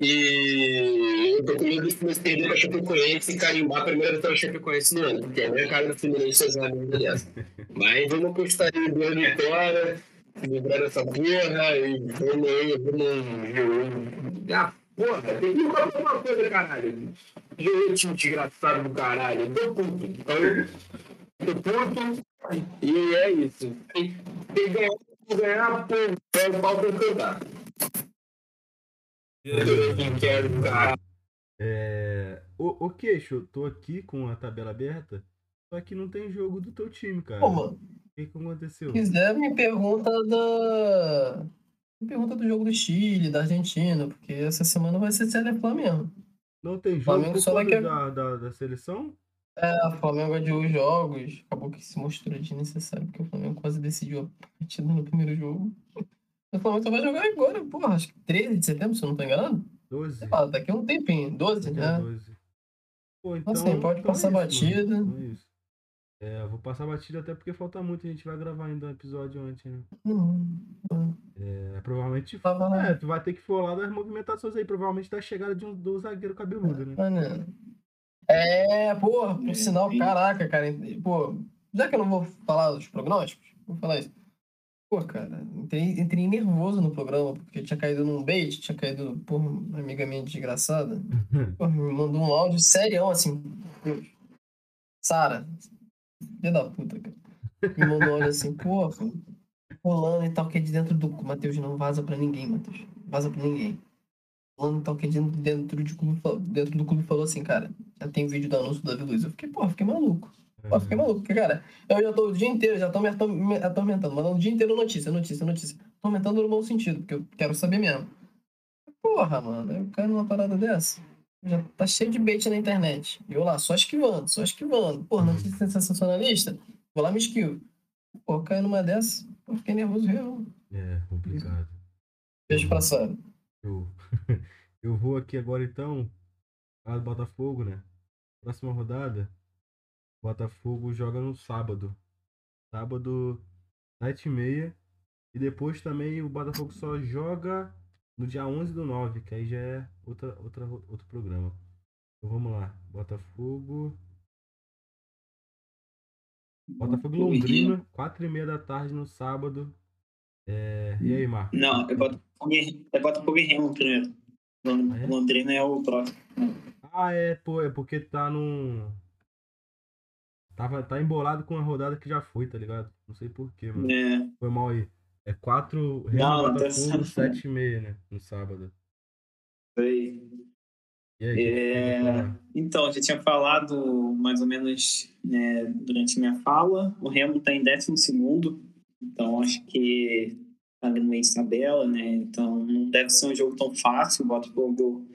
E eu tô com medo do Fluminense perder pra Chapecoense e carimbar a primeira vitória da Chapecoense no ano, porque é a minha cara do Fluminense fazer uma merda dessa. Mas vamos apostar em duas vitórias, livrar dessa porra e vamos aí, vamos. Ah, porra, tem que fazer uma coisa, caralho. Jogo time desgraçado do caralho. Eu tô puto. Tô puto. E é isso. Tem, que ganhar ganhar, pô, pega o pau pra cantar. É... Ô, ô Queixo, tô aqui com a tabela aberta, só que não tem jogo do teu time, cara. Pô, O mano, que que aconteceu? se quiser, me pergunta da. Me pergunta do jogo do Chile, da Argentina, porque essa semana vai ser Série Flamengo. Não tem jogo Flamengo só a- da, da, da seleção? É, o Flamengo adiou os jogos. Acabou que se mostrou desnecessário, porque o Flamengo quase decidiu a partida no primeiro jogo. O Flamengo só vai jogar agora, porra, acho que 13 de setembro, se eu não tô enganado. 12? Sei lá, daqui a um tempinho, 12, Dia né? 12. Pô, então, Assim, pode então é passar isso, mano. batida. Então é isso. É, eu vou passar batida até porque falta muito, a gente vai gravar ainda um episódio antes, né? É, provavelmente. Tava lá. É, tu vai ter que falar das movimentações aí, provavelmente da chegada de um, do zagueiro cabeludo, né? Mano. É, porra, por sinal, caraca, cara. Pô, já que eu não vou falar dos prognósticos, vou falar isso. Pô, cara, entrei, entrei nervoso no programa, porque tinha caído num bait, tinha caído, porra, uma amiga minha desgraçada. Porra, me mandou um áudio serião, assim. Deus. Sara, filha da puta, cara. Me mandou um áudio assim, porra, rolando e tal, que é de dentro do. Matheus, não vaza pra ninguém, Matheus. Vaza pra ninguém. Rolando e tal, que é dentro, dentro, de clube, dentro do clube falou assim, cara, tem vídeo do anúncio do Davi Luiz. Eu fiquei, porra, fiquei maluco. Pô, fiquei maluco, porque, cara, eu já tô o dia inteiro, já tô me ator- me atormentando, mandando o dia inteiro notícia, notícia, notícia. Atormentando no bom sentido, porque eu quero saber mesmo. Porra, mano, eu caio numa parada dessa. Já tá cheio de bait na internet. E eu lá, só esquivando, só esquivando. Porra, notícia sensacionalista, vou lá me esquivo. Pô, caio numa dessa, pô, fiquei nervoso real. É, complicado. Beijo pra Sara. Eu, eu vou aqui agora então. Falar do Botafogo, né? Próxima rodada. Botafogo joga no sábado. Sábado, 7h30. E depois também o Botafogo só joga no dia 11 do 9, que aí já é outra, outra, outro programa. Então vamos lá. Botafogo. Botafogo e Londrina, 4h30 da tarde no sábado. É, E aí, Marcos? Não, é Botafogo e, é Botafogo e Remo primeiro. Ah, é? Londrina é o próximo. Ah, é, pô, é porque tá num. Tava, tá embolado com a rodada que já foi, tá ligado? Não sei porquê, mano. É, Foi mal aí. É 4 Remo Não, tá Botafogo, certo. 7 e meia, né? No sábado. foi. E aí, É? Então, já tinha falado mais ou menos né, durante minha fala. O Remo está em 12, então acho que tá ali no meio de tabela, né? Então não deve ser um jogo tão fácil. O Botafogo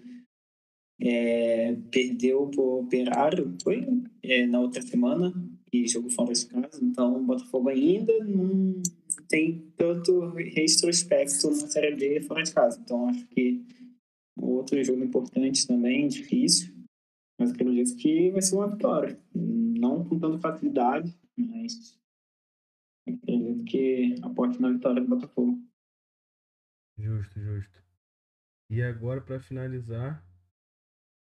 é, perdeu pro Operário, foi? É, na outra semana, e jogou fora de casa. Então o Botafogo ainda não tem tanto retrospecto na Série B fora de casa. Então acho que outro jogo importante também, difícil. Mas acredito que vai ser uma vitória. Não com tanta facilidade, mas acredito que aposto na vitória do Botafogo. Justo, justo. E agora, pra finalizar,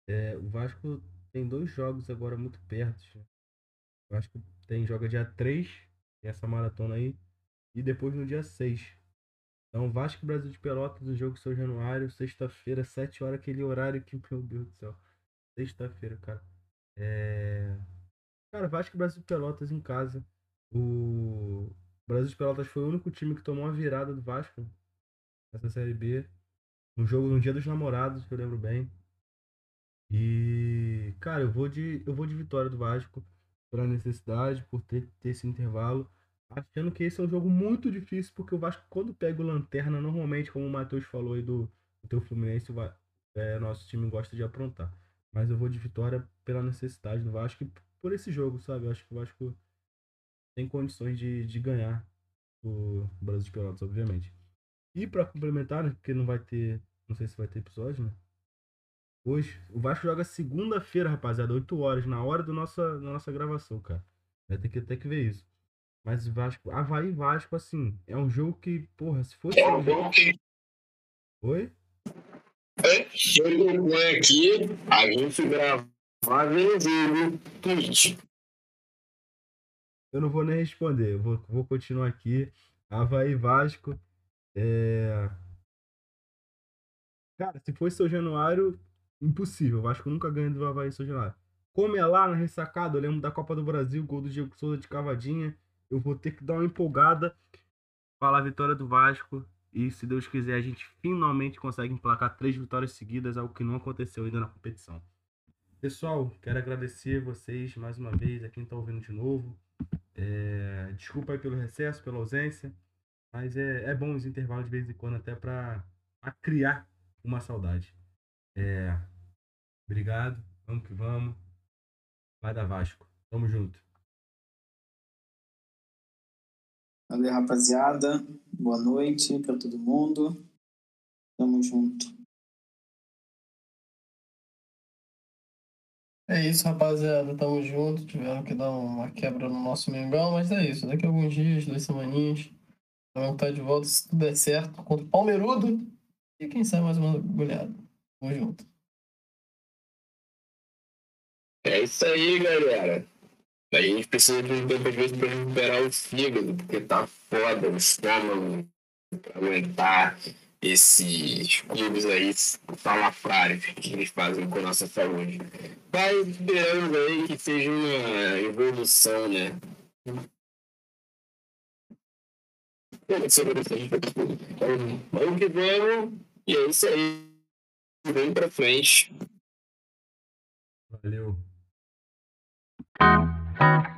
é, o Vasco tem dois jogos agora muito perto. né? O Vasco tem, joga dia 3, tem essa maratona aí, e depois no dia 6. Então, Vasco Brasil de Pelotas, o jogo São Januário, sexta-feira, 7 horas, aquele horário que, meu Deus do céu. Sexta-feira, cara. É... Cara, Vasco Brasil de Pelotas em casa. O Brasil de Pelotas foi o único time que tomou uma virada do Vasco nessa Série B. No jogo no Dia dos Namorados, que eu lembro bem. E, cara, eu vou de, eu vou de vitória do Vasco pela necessidade, por ter, ter esse intervalo. Achando que esse é um jogo muito difícil, porque o Vasco, quando pega o Lanterna, normalmente, como o Matheus falou aí do, do teu Fluminense, o é, nosso time gosta de aprontar. Mas eu vou de vitória pela necessidade do Vasco e por esse jogo, sabe? Eu acho que o Vasco tem condições de, de ganhar o Brasil de Pelotas, obviamente. E pra complementar, né, porque não vai ter, não sei se vai ter episódio, né? Hoje, o Vasco joga segunda-feira, rapaziada, 8 horas, na hora do nossa, da nossa gravação, cara. Vai ter que até que ver isso. Mas o Vasco, Havaí Vasco, assim, é um jogo que, porra, se fosse. É um jogo que Oi? eu proponho aqui a gente gravar vendo o jogo Twitch. Eu não vou nem responder, eu vou, vou continuar aqui. Havaí Vasco. É... Cara, se fosse São Januário, impossível. O Vasco nunca ganha do Havaí e São Januário. Como é lá na ressacada, eu lembro da Copa do Brasil, gol do Diego Souza de cavadinha. Eu vou ter que dar uma empolgada. fala a vitória do Vasco e, se Deus quiser, a gente finalmente consegue emplacar três vitórias seguidas, algo que não aconteceu ainda na competição. Pessoal, quero agradecer vocês mais uma vez, a quem está ouvindo de novo. É, desculpa aí pelo recesso, pela ausência, mas é, é bom os intervalos de vez em quando até para criar uma saudade. É, obrigado, vamos que vamos. Vai da Vasco. Tamo junto. Valeu, rapaziada. Boa noite para todo mundo. Tamo junto. É isso, rapaziada. Tamo junto. Tiveram que dar uma quebra no nosso Mengão, mas é isso. Daqui a alguns dias, duas semaninhas, vamos estar de volta se tudo der certo contra o Palmeirudo. E quem sabe mais uma goleada. Tamo junto. É isso aí, galera. A gente precisa de um tempo vezes para recuperar o fígado, porque tá foda o estômago pra aguentar esses clubes aí salafrários que eles fazem com a nossa saúde. Vai esperando aí que seja uma evolução, né? Vamos que vamos. E é isso aí. Vem pra frente. Valeu. Thank you.